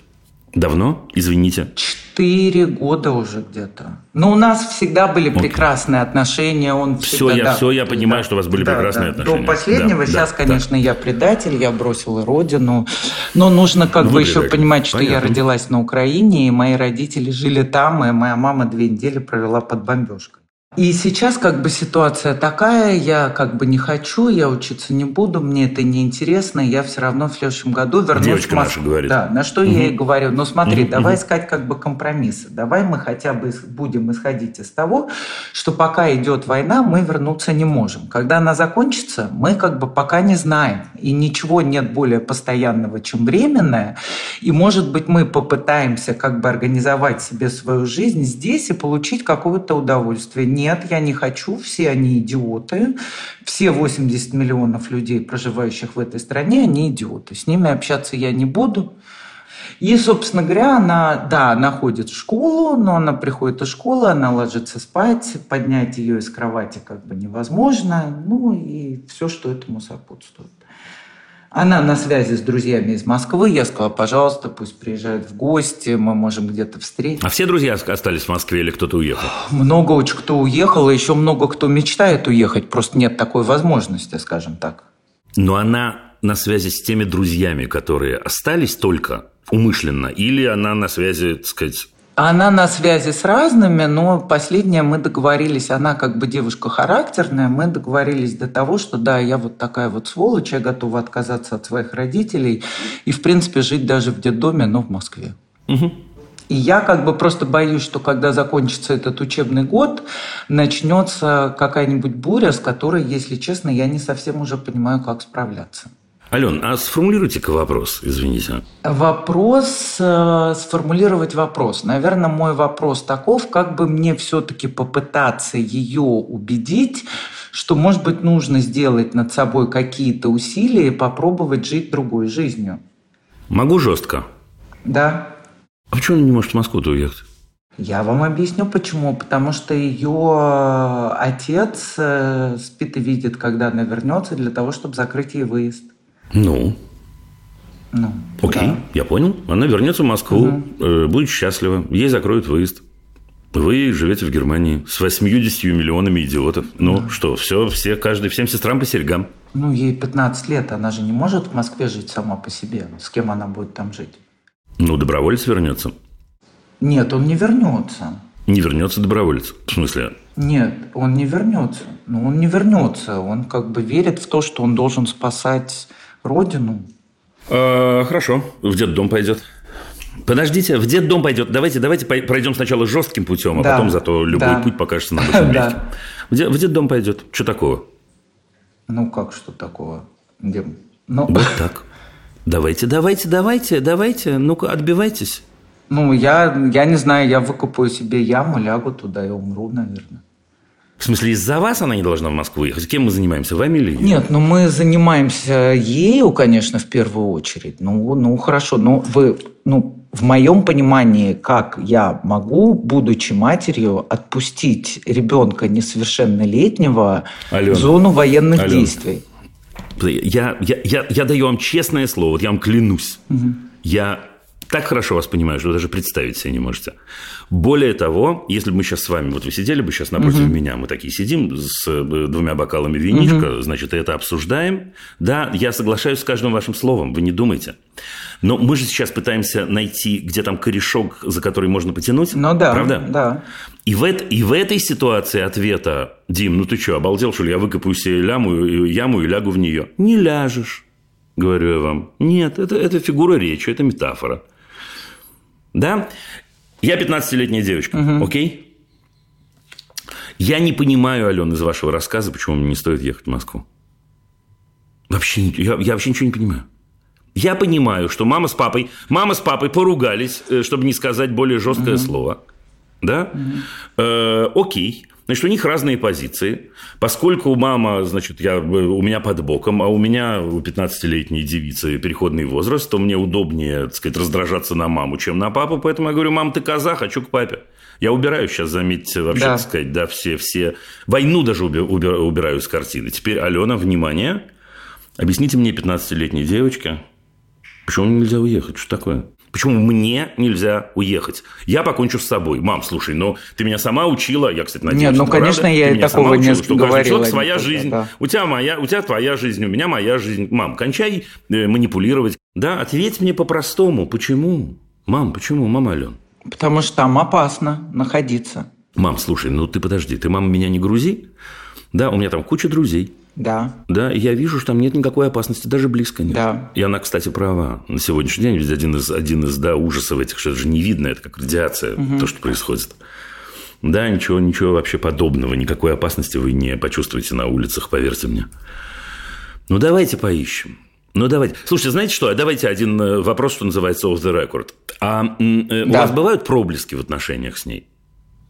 Давно? Извините. Четыре года уже где-то. Но у нас всегда были прекрасные отношения. Он всегда, я- да. всё, я понимаю, что у вас были Да, прекрасные да. отношения. До последнего. Да, Сейчас, да, конечно, я предатель, я бросила родину. Но нужно как Вы бы еще понимать, что я Понятно. родилась на Украине, и мои родители жили там, и моя мама две недели провела под бомбежкой. И сейчас как бы ситуация такая, я как бы не хочу, я учиться не буду, мне это не интересно, я все равно в следующем году вернусь Девочка в Москву. наша говорит. Да, на что я ей говорю, ну смотри, Мгм, давай искать как бы компромиссы, давай мы хотя бы будем исходить из того, что пока идет война, мы вернуться не можем. Когда она закончится, мы как бы пока не знаем, и ничего нет более постоянного, чем временное, и может быть мы попытаемся как бы организовать себе свою жизнь здесь и получить какое-то удовольствие. Нет, я не хочу, все они идиоты, все 80 миллионов людей, проживающих в этой стране, они идиоты. С ними общаться я не буду. И, собственно говоря, она, да, она ходит в школу, но она приходит из школы, она ложится спать, поднять ее из кровати как бы невозможно, ну и все, что этому сопутствует. Она на связи с друзьями из Москвы. Я сказала, пожалуйста, пусть приезжают в гости, мы можем где-то встретиться. А все друзья остались в Москве или кто-то уехал? Много очень кто уехал, и еще много кто мечтает уехать, просто нет такой возможности, скажем так. Но она на связи с теми друзьями, которые остались только умышленно, или она на связи, так сказать, Она на связи с разными, но последнее мы договорились, она как бы девушка характерная, мы договорились до того, что да, я вот такая вот сволочь, я готова отказаться от своих родителей и, в принципе, жить даже в детдоме, но в Москве. И я как бы просто боюсь, что когда закончится этот учебный год, начнется какая-нибудь буря, с которой, если честно, я не совсем уже понимаю, как справляться. Ален, а сформулируйте-ка вопрос, извините. Вопрос, э, сформулировать вопрос. Наверное, мой вопрос таков, как бы мне все-таки попытаться ее убедить, что, может быть, нужно сделать над собой какие-то усилия и попробовать жить другой жизнью. Могу жестко. Да, А почему она не может в Москву-то уехать? я вам объясню почему. Потому что ее отец э, спит и видит, когда она вернется, для того, чтобы закрыть ей выезд. Ну, Ну, окей, да. я понял. Она вернется в Москву, э, будет счастлива, ей закроют выезд. Вы живете в Германии с 80 миллионами идиотов. Ну что, все, все, каждый, всем сестрам по серьгам. Ну, ей 15 лет, она же не может в Москве жить сама по себе. С кем она будет там жить? Ну, доброволец вернется. Нет, он не вернется. Не вернется доброволец. В смысле, Нет, он не вернется. Ну, он не вернется. Он как бы верит в то, что он должен спасать родину. Э, хорошо, в детдом пойдет. Подождите, в детдом пойдет. Давайте, давайте пройдем сначала жестким путем, а Да, потом зато любой да. путь покажется нам очень Да. мягким. В, де- в детдом пойдет. Что такого? Ну, как что такого? Где? Ну, Вот так. Давайте, давайте, давайте, давайте. Ну-ка, отбивайтесь. ну я, я не знаю, я выкопаю себе яму, лягу туда и умру, наверное. В смысле, из-за вас она не должна в Москву ехать? Кем мы занимаемся, вами или ей? Нет, ну мы занимаемся ею, конечно, в первую очередь. Ну, ну хорошо, но вы, ну, в моем понимании, как я могу, будучи матерью, отпустить ребенка несовершеннолетнего Алена, в зону военных Алена. действий? Я, я, я, я даю вам честное слово, вот я вам клянусь. Я так хорошо вас понимаю, что вы даже представить себе не можете. Более того, если бы мы сейчас с вами, вот вы сидели бы сейчас напротив меня, мы такие сидим с э, двумя бокалами винишка, значит, и это обсуждаем. Да, я соглашаюсь с каждым вашим словом, вы не думайте. Но мы же сейчас пытаемся найти, где там корешок, за который можно потянуть. Ну да, Правда? да. И в, эт- и в этой ситуации ответа, Дим, ну ты что, обалдел, что ли? Я выкопаю себе ляму, и- яму и лягу в нее. Не ляжешь, говорю я вам. Нет, это, это фигура речи, это метафора. Да? Я 15-летняя девочка, окей? Я не понимаю, Алена, из вашего рассказа, почему мне не стоит ехать в Москву. Вообще, я, я вообще ничего не понимаю. Я понимаю, что мама с папой, мама с папой поругались, э, чтобы не сказать более жесткое слово. Да? Э, окей. Значит, у них разные позиции. Поскольку мама, значит, я, у меня под боком, а у меня у 15-летней девицы переходный возраст, то мне удобнее, так сказать, раздражаться на маму, чем на папу. Поэтому я говорю, мам, ты коза, хочу к папе. Я убираю сейчас, заметьте, вообще, Да. так сказать, да, все, все... Войну даже уби- уби- убираю с картины. Теперь, Алена, внимание. Объясните мне, 15-летней девочке, почему нельзя уехать? Что такое? Почему мне нельзя уехать? Я покончу с собой. Мам, слушай, ну ты меня сама учила, я, кстати, надеюсь, Нет, ну, что конечно, правда, я ты такого не учила, что говорила человека своя жизнь. да. У тебя моя, у тебя твоя жизнь, у меня моя жизнь. Мам, кончай э, манипулировать. Да, ответь мне по-простому. Почему? Мам, почему? Мама Ален. Потому что там опасно находиться. Мам, слушай, ну ты подожди, ты, мама, меня не грузи. Да, у меня там куча друзей. Да. Да, и я вижу, что там нет никакой опасности, даже близко нет. Да. И она, кстати, права. На сегодняшний день ведь один из, один из да, ужасов этих, что это же не видно, это как радиация, то, что происходит. Да, ничего, ничего вообще подобного, никакой опасности вы не почувствуете на улицах, поверьте мне. Ну, давайте поищем. Ну, давайте. Слушайте, знаете что? Давайте один э, вопрос, что называется off the record. А э, у Да. вас бывают проблески в отношениях с ней?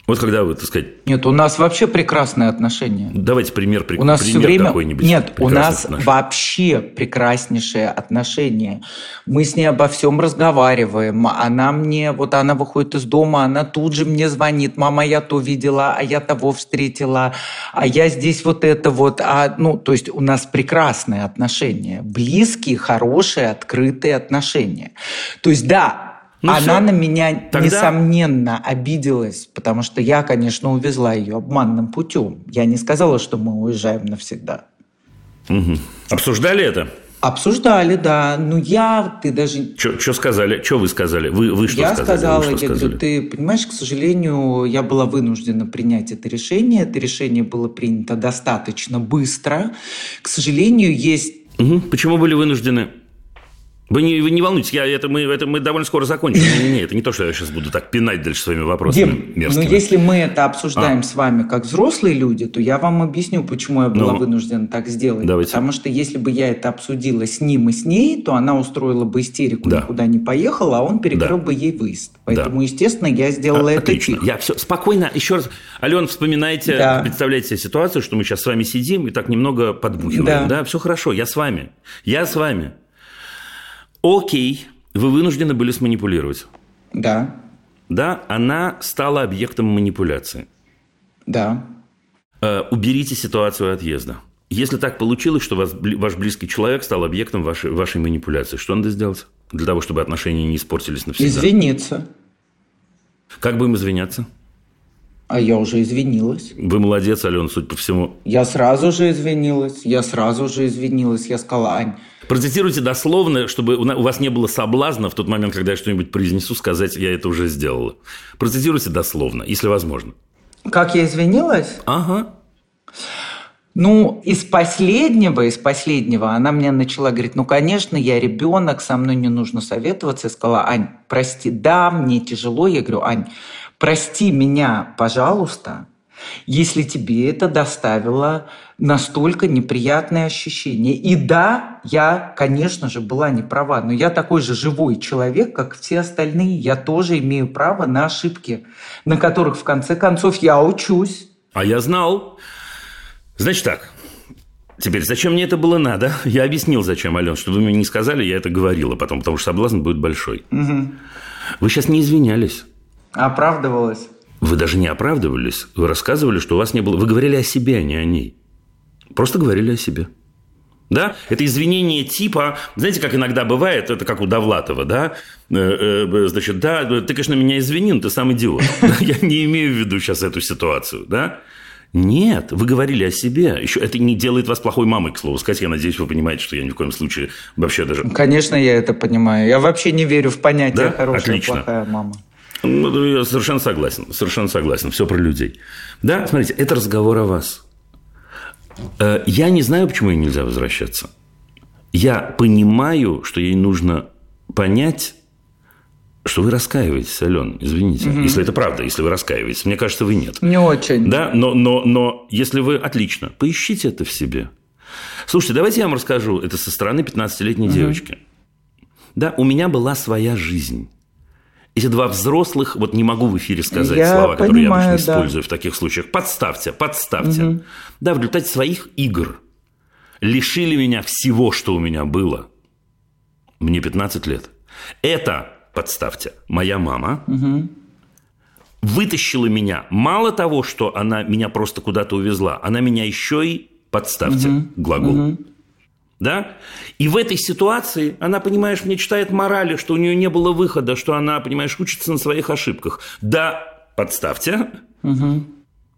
Вот когда вы, так сказать, Нет, у нас вообще прекрасные отношения. давайте пример, при- У нас все пример время... какой-нибудь. Нет, у нас отношений. вообще прекраснейшие отношения. Мы с ней обо всем разговариваем. Она мне... Вот она выходит из дома, она тут же мне звонит. Мама, я то видела, а я того встретила, а я здесь вот это вот. А, ну, то есть у нас прекрасные отношения. Близкие, хорошие, открытые отношения. То есть да, Ну она всё. на меня, Тогда- несомненно, обиделась, потому что я, конечно, увезла ее обманным путем. Я не сказала, что мы уезжаем навсегда. Обсуждали это? Обсуждали, да. Ну, я, ты даже... Что сказали? Что вы сказали? Вы, вы что я сказали? сказала, Вы что я сказали? говорю, ты понимаешь, к сожалению, я была вынуждена принять это решение. Это решение было принято достаточно быстро. К сожалению, есть Мгм. Почему были вынуждены? Вы не, вы не волнуйтесь, я, это, мы, это мы довольно скоро закончим. Не, не, это не то, что я сейчас буду так пинать дальше своими вопросами Дим, ну мерзкими. если мы это обсуждаем с вами как взрослые люди, то я вам объясню, почему я была Ну, вынуждена так сделать. давайте. Потому что если бы я это обсудила с ним и с ней, то она устроила бы истерику, Да. никуда не поехала, а он перекрыл Да. бы ей выезд. Поэтому, естественно, я сделала А, это Отлично. тихо. Я все спокойно. Еще раз, Алена, вспоминайте, Да. представляете себе ситуацию, что мы сейчас с вами сидим и так немного подбухиваем. Да. Да, все хорошо, я с вами. Я с вами. Окей, вы вынуждены были сманипулировать. Да, Да, она стала объектом манипуляции. да. Э, уберите ситуацию отъезда. Если так получилось, что вас, ваш близкий человек стал объектом вашей, вашей манипуляции, что надо сделать для того, чтобы отношения не испортились навсегда? Извиниться. Как будем извиняться? А я уже извинилась. Вы молодец, Алена, судя по всему. Я сразу же извинилась. Я сразу же извинилась. Я сказала, Ань, Процитируйте дословно, чтобы у вас не было соблазна в тот момент, когда я что-нибудь произнесу, сказать, я это уже сделала. Процитируйте дословно, если возможно. как я извинилась? Ага. Ну, из последнего, из последнего она мне начала говорить, ну, конечно, я ребенок, со мной не нужно советоваться. Я сказала, Ань, прости, да, мне тяжело. Я говорю, Ань, прости меня, пожалуйста, если тебе это доставило настолько неприятные ощущения. И да, я, конечно же, была не права, но я такой же живой человек, как все остальные. Я тоже имею право на ошибки, на которых, в конце концов, я учусь. А я знал. Значит так. Теперь, зачем мне это было надо? Я объяснил, зачем, Ален, что вы мне не сказали, я это говорила потом, потому что соблазн будет большой. Вы сейчас не извинялись. Оправдывалась. Вы даже не оправдывались. Вы рассказывали, что у вас не было... Вы говорили о себе, а не о ней. Просто говорили о себе. Да? Это извинение типа, знаете, как иногда бывает, это как у Довлатова, да? Э, э, Значит, да, ты, конечно, меня извини, но ты сам идиот. Я не имею в виду сейчас эту ситуацию, да? Нет, вы говорили о себе. Еще это не делает вас плохой мамой, к слову сказать. Я надеюсь, вы понимаете, что я ни в коем случае вообще даже... Конечно, я это понимаю. Я вообще не верю в понятие Да? хорошая, Отлично. плохая мама. Ну, я совершенно согласен. Совершенно согласен. Все про людей. Да, смотрите, это разговор о вас. Э, Я не знаю, почему ей нельзя возвращаться. Я понимаю, что ей нужно понять, что вы раскаиваетесь, Ален, извините. Если это правда, если вы раскаиваетесь. Мне кажется, вы нет. Не очень. Да, но, но, но если вы... Отлично, поищите это в себе. Слушайте, давайте я вам расскажу это со стороны 15-летней девочки. Да, у меня была своя жизнь. Эти два взрослых, вот не могу в эфире сказать Я слова, которые я понимаю, обычно да. использую в таких случаях. Подставьте, подставьте. Да, в результате своих игр лишили меня всего, что у меня было. Мне 15 лет. Это, подставьте, моя мама вытащила меня. Мало того, что она меня просто куда-то увезла, она меня еще и подставьте глагол. Да? И в этой ситуации она, понимаешь, мне читает морали, что у нее не было выхода, что она, понимаешь, учится на своих ошибках. Да, подставьте.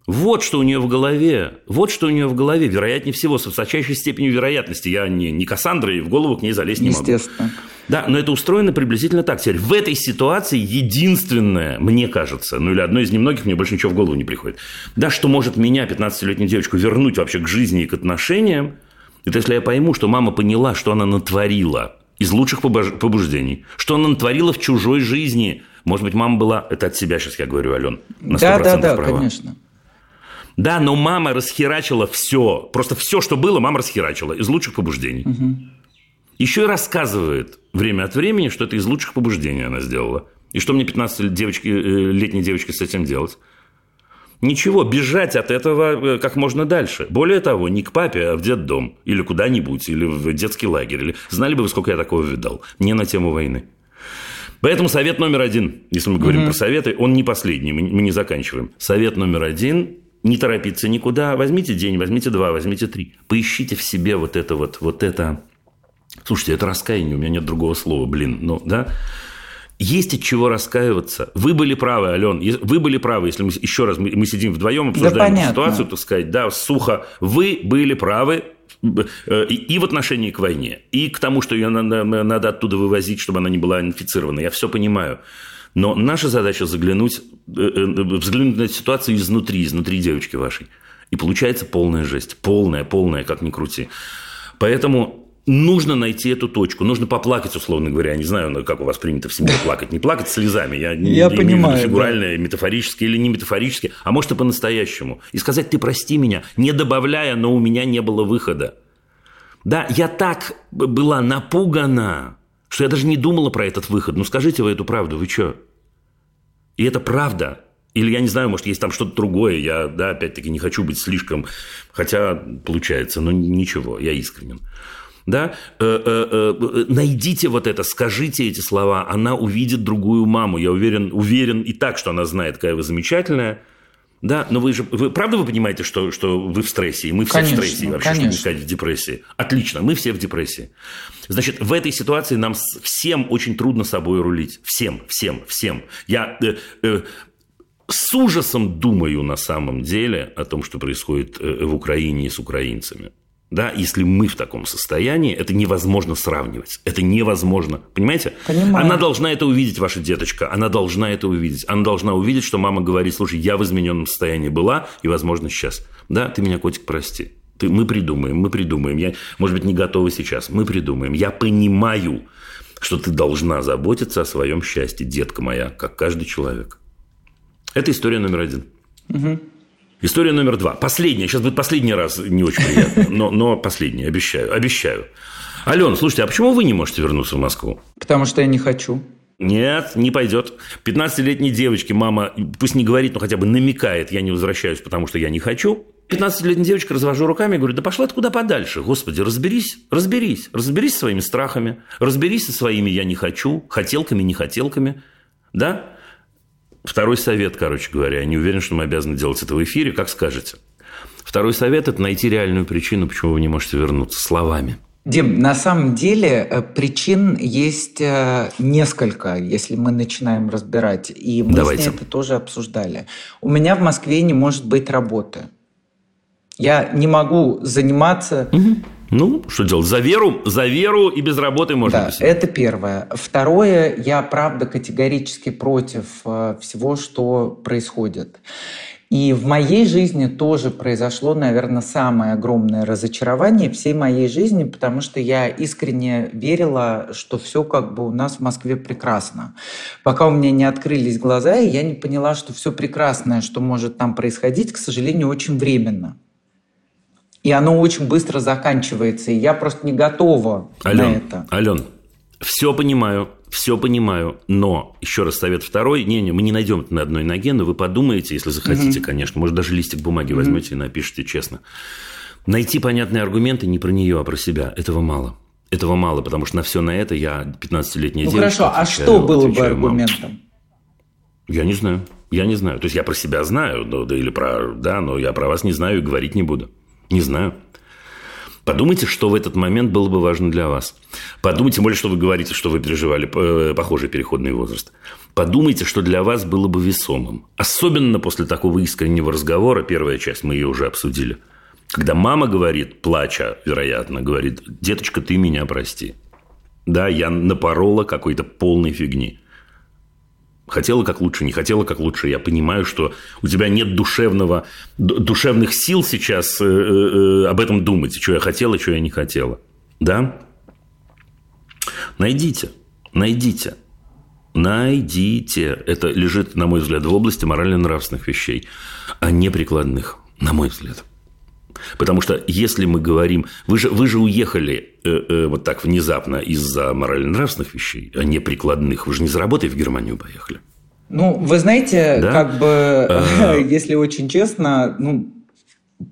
Вот что у нее в голове. Вот что у нее в голове. Вероятнее всего, с высочайшей степенью вероятности. Я не, не Кассандра, и в голову к ней залезть не могу. Естественно. Да, но это устроено приблизительно так. Теперь в этой ситуации единственное, мне кажется, ну или одно из немногих, мне больше ничего в голову не приходит, да, что может меня, 15-летнюю девочку, вернуть вообще к жизни и к отношениям, это если я пойму, что мама поняла, что она натворила из лучших побуждений, что она натворила в чужой жизни. Может быть, мама была, это от себя сейчас я говорю, Ален, на 100% Да, да, да, права. конечно. Да, но мама расхерачила все. Просто все, что было, мама расхерачила из лучших побуждений. Еще и рассказывает время от времени, что это из лучших побуждений она сделала. И что мне 15-летней девочке с этим делать? Ничего, бежать от этого э, как можно дальше. Более того, не к папе, а в детдом. Или куда-нибудь, или в детский лагерь. Или... Знали бы вы, сколько я такого видал? Не на тему войны. Поэтому совет номер один, если мы говорим про советы, он не последний, мы мы не заканчиваем. Совет номер один – не торопиться никуда. Возьмите день, возьмите два, возьмите три. Поищите в себе вот это вот, вот это. Слушайте, это раскаяние, у меня нет другого слова, блин, ну, да? Есть от чего раскаиваться. Вы были правы, Ален. Вы были правы, если мы еще раз мы, мы сидим вдвоем, обсуждаем понятно. ситуацию, так сказать, да, сухо. Вы были правы э, и, в отношении к войне, и к тому, что ее надо, надо оттуда вывозить, чтобы она не была инфицирована. Я все понимаю. Но наша задача заглянуть, э, э, взглянуть на эту ситуацию изнутри, изнутри девочки вашей. И получается полная жесть. Полная, полная, как ни крути. Поэтому нужно найти эту точку. Нужно поплакать, условно говоря. Я не знаю, ну, как у вас принято в семье плакать. Не плакать слезами. Я, не Я имею в виду понимаю, фигурально, метафорически или не метафорически. А может, и по-настоящему. И сказать, ты прости меня, не добавляя, но у меня не было выхода. Да, я так была напугана, что я даже не думала про этот выход. Ну, скажите вы эту правду, вы что? И это правда. Или я не знаю, может, есть там что-то другое. Я, да, опять-таки, не хочу быть слишком... Хотя получается, но ничего, я искренен. Да? Э, э, э, найдите вот это, скажите эти слова. Она увидит другую маму. Я уверен, уверен и так, что она знает, какая вы замечательная. Да, но вы же, вы правда вы понимаете, что, что вы в стрессе, и мы все Конечно, в стрессе, и вообще, конечно. чтобы не сказать в депрессии. Отлично, мы все в депрессии. Значит, в этой ситуации нам всем очень трудно собой рулить. Всем, всем, всем. Я э, э, с ужасом думаю на самом деле о том, что происходит в Украине и с украинцами. Да, если мы в таком состоянии, это невозможно сравнивать. Это невозможно. Понимаете? Понимаю. Она должна это увидеть, ваша деточка. Она должна это увидеть. Она должна увидеть, что мама говорит, слушай, я в измененном состоянии была, и, возможно, сейчас. Да, ты меня, котик, прости. Ты, мы придумаем, мы придумаем. Я, может быть, не готова сейчас. Мы придумаем. Я понимаю, что ты должна заботиться о своем счастье, детка моя, как каждый человек. Это история номер один. История номер два. Последняя. Сейчас будет последний раз не очень приятно, но, но последняя, обещаю. Обещаю. Алена, слушайте, а почему вы не можете вернуться в Москву? Потому что я не хочу. Нет, не пойдет. 15-летней девочке мама, пусть не говорит, но хотя бы намекает, я не возвращаюсь, потому что я не хочу. 15-летняя девочка развожу руками и говорю, да пошла ты куда подальше. Господи, разберись, разберись. Разберись со своими страхами, разберись со своими «я не хочу», хотелками, не хотелками. Да? Второй совет, короче говоря. Я не уверен, что мы обязаны делать это в эфире, как скажете. Второй совет – это найти реальную причину, почему вы не можете вернуться словами. Дим, на самом деле э, причин есть э, несколько, если мы начинаем разбирать. И мы Давайте. с ней это тоже обсуждали. У меня в Москве не может быть работы. Я не могу заниматься Ну, что делать? За веру, за веру и без работы можно Да, посидеть. это первое. Второе, я правда категорически против э, всего, что происходит. И в моей жизни тоже произошло, наверное, самое огромное разочарование всей моей жизни, потому что я искренне верила, что все как бы у нас в Москве прекрасно. Пока у меня не открылись глаза, и я не поняла, что все прекрасное, что может там происходить, к сожалению, очень временно. И оно очень быстро заканчивается, и я просто не готова на Ален, это. Ален, все понимаю, все понимаю, но еще раз совет второй. Не-не, мы не найдем это на одной ноге, но вы подумаете, если захотите, конечно, может, даже листик бумаги возьмете и напишите честно. Найти понятные аргументы не про нее, а про себя. Этого мало. Этого мало, потому что на все на это я 15-летняя Ну девочка. хорошо, а отвечаю- что было бы отвечаю, мам. аргументом? Я не знаю. Я не знаю. То есть я про себя знаю, да, да, или про. Да, но я про вас не знаю и говорить не буду. Не знаю. Подумайте, что в этот момент было бы важно для вас. Подумайте, тем более, что вы говорите, что вы переживали э, похожий переходный возраст. Подумайте, что для вас было бы весомым. Особенно после такого искреннего разговора, первая часть, мы ее уже обсудили. Когда мама говорит, плача, вероятно, говорит, деточка, ты меня прости. Да, я напорола какой-то полной фигни. Хотела как лучше, не хотела как лучше. Я понимаю, что у тебя нет душевного, ду- душевных сил сейчас э, э, об этом думать. Что я хотела, что я не хотела. Да? Найдите, найдите, найдите. Это лежит, на мой взгляд, в области морально-нравственных вещей, а не прикладных, на мой взгляд. Потому что если мы говорим, вы же, вы же уехали э, э, вот так внезапно из-за морально-нравственных вещей, а не прикладных. Вы же не за работой в Германию поехали. Ну, вы знаете, Да? как бы, А. если очень честно, ну,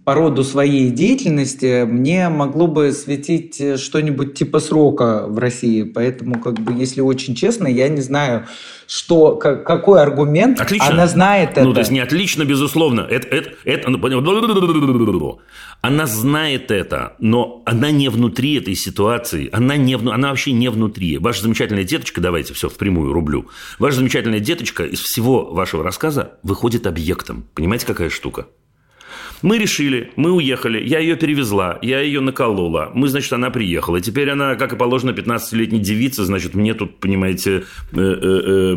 по роду своей деятельности мне могло бы светить э, что-нибудь типа срока в России. Поэтому, как бы, если очень честно, я не знаю, что, как- какой аргумент Отлично. она знает это. Ну, то есть, не отлично, безусловно. Это, это, это, ну, она знает это, но она не внутри этой ситуации. Она, не, она вообще не внутри. Ваша замечательная деточка, давайте все впрямую рублю. Ваша замечательная деточка из всего вашего рассказа выходит объектом. Понимаете, какая штука? Мы решили, мы уехали, я ее перевезла, я ее наколола. Мы, значит, она приехала. Теперь она, как и положено, 15-летней девице, значит, мне тут, понимаете, э, э,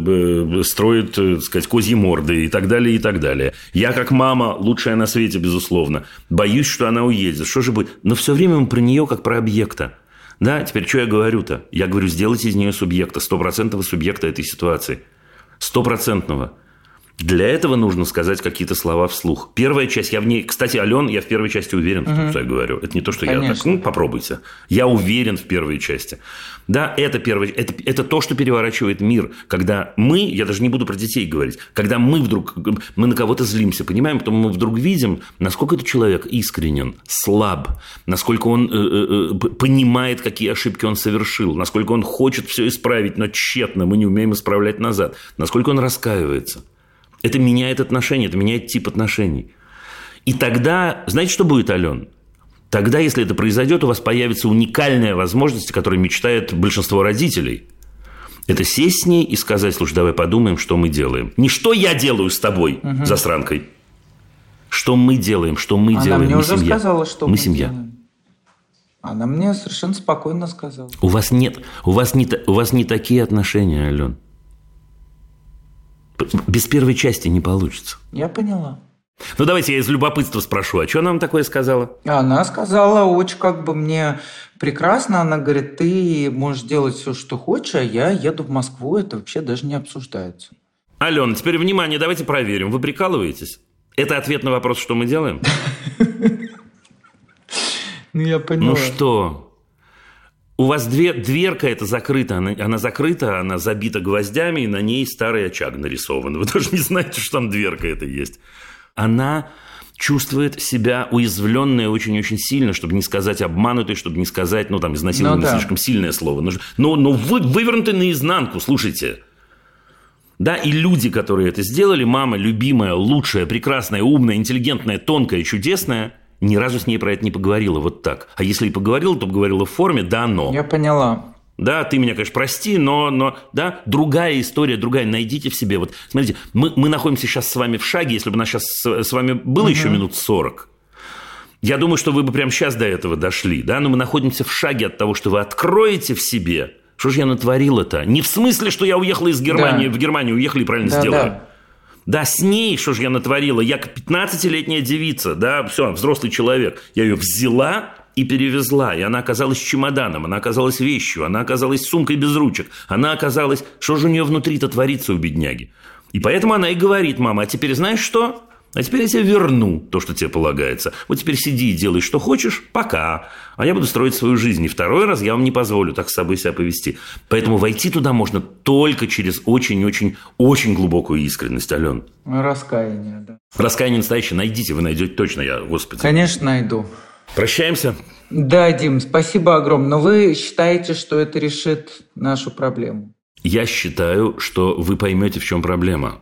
э, строит, так сказать, козьи морды и так далее, и так далее. Я, как мама, лучшая на свете, безусловно, боюсь, что она уедет. Что же будет? Но все время мы про нее как про объекта. Да, теперь что я говорю-то? Я говорю, сделайте из нее субъекта, стопроцентного субъекта этой ситуации. Стопроцентного. Для этого нужно сказать какие-то слова вслух. Первая часть, я в ней... Кстати, Ален, я в первой части уверен, угу. что я говорю. Это не то, что Конечно. я так... Ну, попробуйте. Я уверен в первой части. Да, это первое... Это, это то, что переворачивает мир. Когда мы... Я даже не буду про детей говорить. Когда мы вдруг... Мы на кого-то злимся, понимаем? Потом мы вдруг видим, насколько этот человек искренен, слаб, насколько он э, э, э понимает, какие ошибки он совершил, насколько он хочет все исправить, но тщетно, мы не умеем исправлять назад, насколько он раскаивается. Это меняет отношения, это меняет тип отношений. И тогда, знаете, что будет, Ален? Тогда, если это произойдет, у вас появится уникальная возможность, о которой мечтает большинство родителей. Это сесть с ней и сказать, слушай, давай подумаем, что мы делаем. Не что я делаю с тобой, угу. засранкой. Что мы делаем, что мы Она делаем. мне мы уже семья. сказала, что мы, мы семья. Делаем. Она мне совершенно спокойно сказала. У вас нет, у вас не, у вас не такие отношения, Ален. Без первой части не получится. Я поняла. Ну, давайте я из любопытства спрошу, а что она вам такое сказала? Она сказала очень как бы мне прекрасно. Она говорит, ты можешь делать все, что хочешь, а я еду в Москву. Это вообще даже не обсуждается. Алена, теперь внимание, давайте проверим. Вы прикалываетесь? Это ответ на вопрос, что мы делаем? Ну, я поняла. Ну что? У вас две, дверка эта закрыта, она, она закрыта, она забита гвоздями, и на ней старый очаг нарисован. Вы даже не знаете, что там дверка это есть. Она чувствует себя уязвленной очень-очень сильно, чтобы не сказать обманутой, чтобы не сказать, ну, там, изнасилованной, ну, да. слишком сильное слово. Но, но, вы, вывернуты наизнанку, слушайте. Да, и люди, которые это сделали, мама любимая, лучшая, прекрасная, умная, интеллигентная, тонкая, чудесная – ни разу с ней про это не поговорила вот так. А если и поговорила, то поговорила в форме «да, но». Я поняла. Да, ты меня, конечно, прости, но, но да, другая история, другая. Найдите в себе. Вот смотрите, мы, мы находимся сейчас с вами в шаге. Если бы у нас сейчас с, с вами было угу. еще минут 40, я думаю, что вы бы прямо сейчас до этого дошли. Да? Но мы находимся в шаге от того, что вы откроете в себе. Что же я натворила-то? Не в смысле, что я уехала из Германии, да. в Германию уехала и правильно да, сделала. Да. Да, с ней, что же я натворила? Я 15-летняя девица, да, все, взрослый человек. Я ее взяла и перевезла, и она оказалась чемоданом, она оказалась вещью, она оказалась сумкой без ручек, она оказалась... Что же у нее внутри-то творится у бедняги? И поэтому она и говорит, мама, а теперь знаешь что? А теперь я тебе верну то, что тебе полагается. Вот теперь сиди и делай, что хочешь, пока. А я буду строить свою жизнь. И второй раз я вам не позволю так с собой себя повести. Поэтому войти туда можно только через очень-очень-очень глубокую искренность, Ален. Раскаяние, да. Раскаяние настоящее найдите, вы найдете точно, я, господи. Конечно, найду. Прощаемся? Да, Дим, спасибо огромное. Но вы считаете, что это решит нашу проблему? Я считаю, что вы поймете, в чем проблема.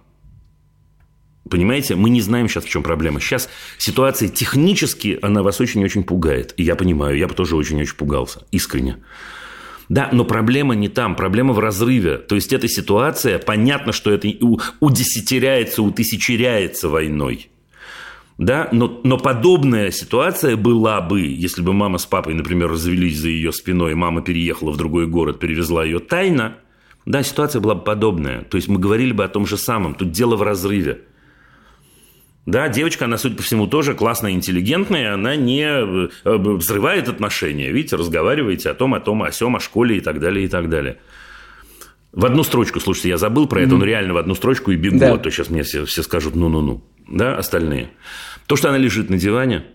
Понимаете, мы не знаем сейчас, в чем проблема. Сейчас ситуация технически, она вас очень-очень пугает. И я понимаю, я бы тоже очень-очень пугался, искренне. Да, но проблема не там, проблема в разрыве. То есть, эта ситуация, понятно, что это удесятеряется, утысячеряется войной. Да, но, но подобная ситуация была бы, если бы мама с папой, например, развелись за ее спиной, мама переехала в другой город, перевезла ее тайно, да, ситуация была бы подобная. То есть мы говорили бы о том же самом. Тут дело в разрыве. Да, девочка, она, судя по всему, тоже классная, интеллигентная, она не э, взрывает отношения. Видите, разговариваете о том, о том, о сем, о школе и так далее, и так далее. В одну строчку, слушайте, я забыл про mm-hmm. это, но реально в одну строчку и бегу, да. а то сейчас мне все, все скажут ну-ну-ну, да, остальные. То, что она лежит на диване,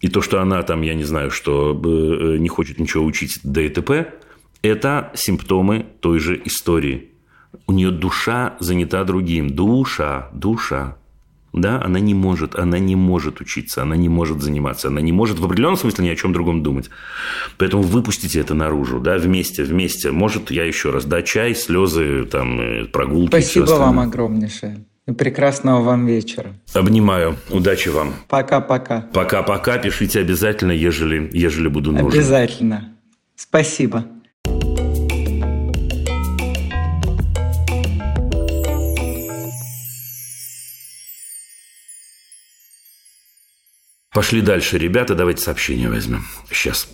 и то, что она там, я не знаю, что э, не хочет ничего учить ДТП, это симптомы той же истории. У нее душа занята другим. Душа, душа да, она не может, она не может учиться, она не может заниматься, она не может в определенном смысле ни о чем другом думать. Поэтому выпустите это наружу, да, вместе, вместе. Может, я еще раз, да, чай, слезы, там, э, прогулки. Спасибо вам огромнейшее. И прекрасного вам вечера. Обнимаю. Удачи вам. Пока-пока. Пока-пока. Пишите обязательно, ежели, ежели буду нужен. Обязательно. Спасибо. Пошли дальше, ребята, давайте сообщение возьмем. Сейчас.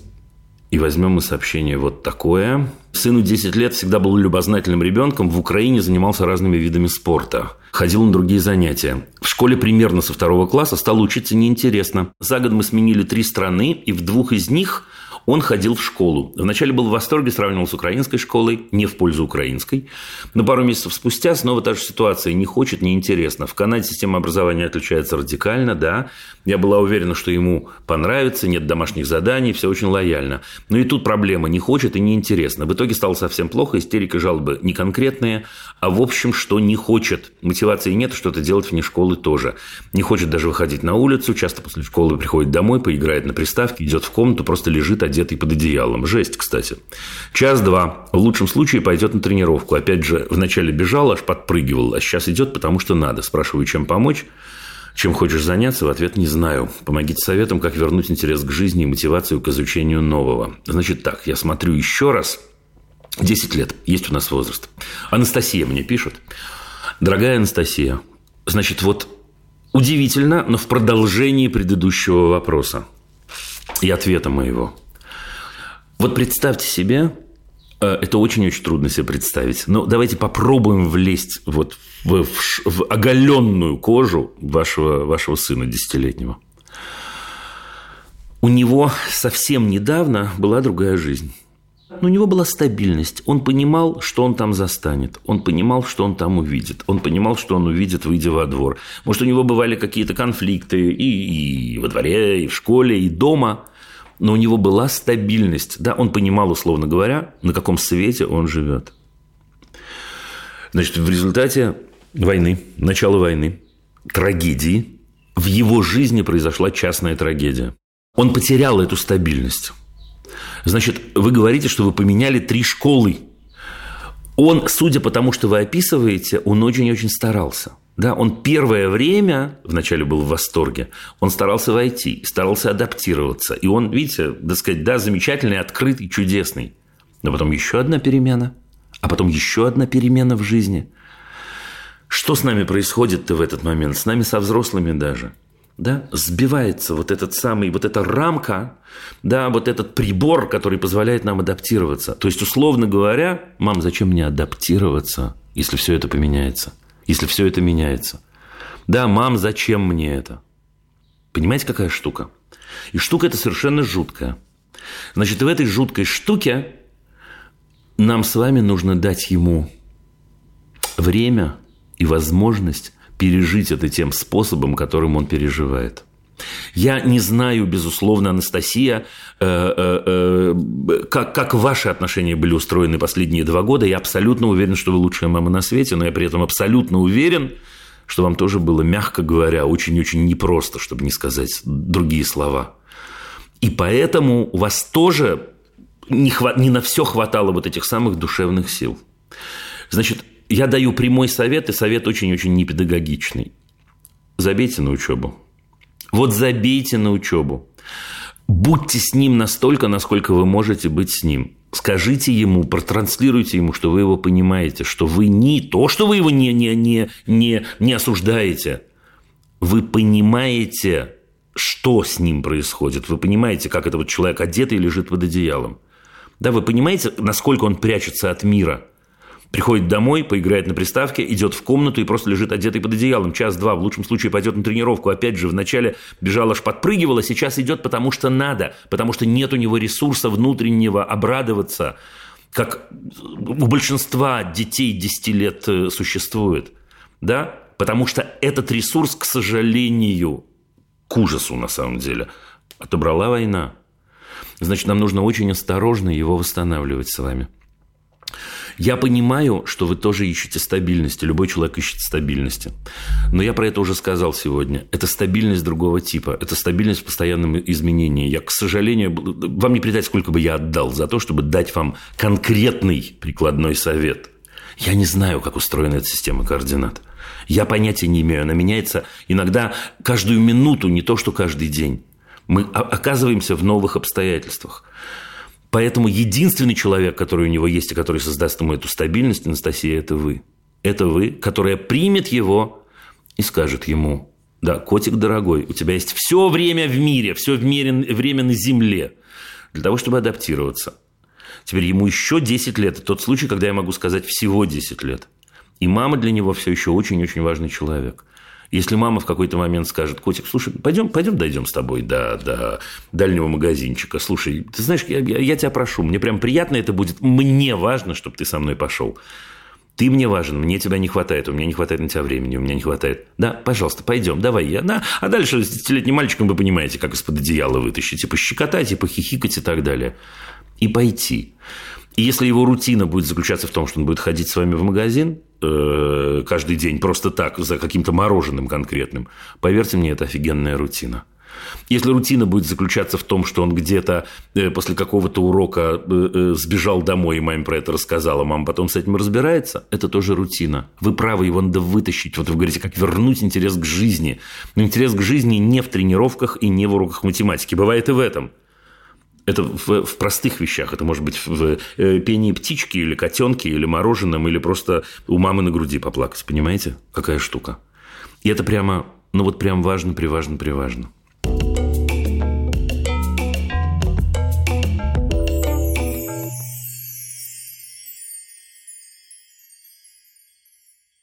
И возьмем мы сообщение вот такое. Сыну 10 лет, всегда был любознательным ребенком, в Украине занимался разными видами спорта. Ходил на другие занятия. В школе примерно со второго класса стало учиться неинтересно. За год мы сменили три страны, и в двух из них он ходил в школу. Вначале был в восторге, сравнивал с украинской школой, не в пользу украинской. Но пару месяцев спустя снова та же ситуация. Не хочет, неинтересно. В Канаде система образования отличается радикально, да. Я была уверена, что ему понравится, нет домашних заданий, все очень лояльно. Но и тут проблема. Не хочет и неинтересно. В итоге стало совсем плохо. Истерика, жалобы не конкретные, а в общем, что не хочет. Мотивации нет, что-то делать вне школы тоже. Не хочет даже выходить на улицу. Часто после школы приходит домой, поиграет на приставке, идет в комнату, просто лежит одетый под одеялом. Жесть, кстати. Час-два. В лучшем случае пойдет на тренировку. Опять же, вначале бежал, аж подпрыгивал, а сейчас идет, потому что надо. Спрашиваю, чем помочь? Чем хочешь заняться? В ответ не знаю. Помогите советом, как вернуть интерес к жизни и мотивацию к изучению нового. Значит так, я смотрю еще раз. 10 лет. Есть у нас возраст. Анастасия мне пишет. Дорогая Анастасия, значит, вот удивительно, но в продолжении предыдущего вопроса и ответа моего – вот представьте себе, это очень-очень трудно себе представить. Но давайте попробуем влезть вот в, в, в оголенную кожу вашего, вашего сына десятилетнего. У него совсем недавно была другая жизнь. У него была стабильность. Он понимал, что он там застанет. Он понимал, что он там увидит. Он понимал, что он увидит, выйдя во двор. Может, у него бывали какие-то конфликты и, и во дворе, и в школе, и дома – но у него была стабильность. Да, он понимал, условно говоря, на каком свете он живет. Значит, в результате войны, начала войны, трагедии, в его жизни произошла частная трагедия. Он потерял эту стабильность. Значит, вы говорите, что вы поменяли три школы. Он, судя по тому, что вы описываете, он очень-очень старался – да, он первое время, вначале был в восторге, он старался войти, старался адаптироваться. И он, видите, так сказать, да, замечательный, открытый, чудесный. Но потом еще одна перемена, а потом еще одна перемена в жизни. Что с нами происходит-то в этот момент? С нами, со взрослыми даже. Да, сбивается вот этот самый, вот эта рамка, да, вот этот прибор, который позволяет нам адаптироваться. То есть, условно говоря, мам, зачем мне адаптироваться, если все это поменяется? Если все это меняется. Да, мам, зачем мне это? Понимаете, какая штука? И штука эта совершенно жуткая. Значит, в этой жуткой штуке нам с вами нужно дать ему время и возможность пережить это тем способом, которым он переживает. Я не знаю, безусловно, Анастасия, э, э, э, как, как ваши отношения были устроены последние два года. Я абсолютно уверен, что вы лучшая мама на свете, но я при этом абсолютно уверен, что вам тоже было, мягко говоря, очень-очень непросто, чтобы не сказать другие слова. И поэтому у вас тоже не, хват, не на все хватало вот этих самых душевных сил. Значит, я даю прямой совет, и совет очень-очень непедагогичный. Забейте на учебу. Вот забейте на учебу. Будьте с ним настолько, насколько вы можете быть с ним. Скажите ему, протранслируйте ему, что вы его понимаете, что вы не то, что вы его не, не, не, не, не осуждаете. Вы понимаете, что с ним происходит. Вы понимаете, как это вот человек одетый лежит под одеялом. Да, вы понимаете, насколько он прячется от мира – Приходит домой, поиграет на приставке, идет в комнату и просто лежит одетый под одеялом. Час-два, в лучшем случае пойдет на тренировку. Опять же, вначале бежала аж подпрыгивала, сейчас идет потому что надо, потому что нет у него ресурса внутреннего обрадоваться, как у большинства детей 10 лет э, существует. Да? Потому что этот ресурс, к сожалению, к ужасу на самом деле, отобрала война. Значит, нам нужно очень осторожно его восстанавливать с вами. Я понимаю, что вы тоже ищете стабильности. Любой человек ищет стабильности. Но я про это уже сказал сегодня. Это стабильность другого типа. Это стабильность в постоянном изменении. Я, к сожалению, вам не передать, сколько бы я отдал за то, чтобы дать вам конкретный прикладной совет. Я не знаю, как устроена эта система координат. Я понятия не имею. Она меняется иногда каждую минуту, не то что каждый день. Мы оказываемся в новых обстоятельствах. Поэтому единственный человек, который у него есть и который создаст ему эту стабильность, Анастасия, это вы. Это вы, которая примет его и скажет ему, Да, котик дорогой, у тебя есть все время в мире, все в мире, время на земле для того, чтобы адаптироваться. Теперь ему еще 10 лет. Это тот случай, когда я могу сказать всего 10 лет. И мама для него все еще очень-очень важный человек. Если мама в какой-то момент скажет, котик, слушай, пойдем, пойдем дойдем с тобой до, до дальнего магазинчика. Слушай, ты знаешь, я, я, тебя прошу, мне прям приятно это будет. Мне важно, чтобы ты со мной пошел. Ты мне важен, мне тебя не хватает, у меня не хватает на тебя времени, у меня не хватает. Да, пожалуйста, пойдем, давай я. Да. А дальше с десятилетним мальчиком вы понимаете, как из-под одеяла вытащить, типа щекотать, типа хихикать и так далее. И пойти. И если его рутина будет заключаться в том, что он будет ходить с вами в магазин э, каждый день просто так, за каким-то мороженым конкретным, поверьте мне, это офигенная рутина. Если рутина будет заключаться в том, что он где-то э, после какого-то урока э, сбежал домой, и маме про это рассказала, мама потом с этим разбирается, это тоже рутина. Вы правы, его надо вытащить. Вот вы говорите, как вернуть интерес к жизни. Но интерес к жизни не в тренировках и не в уроках математики. Бывает и в этом. Это в, в простых вещах. Это может быть в э, пении птички или котенки, или мороженом, или просто у мамы на груди поплакать. Понимаете, какая штука? И это прямо, ну вот прям важно, приважно, приважно.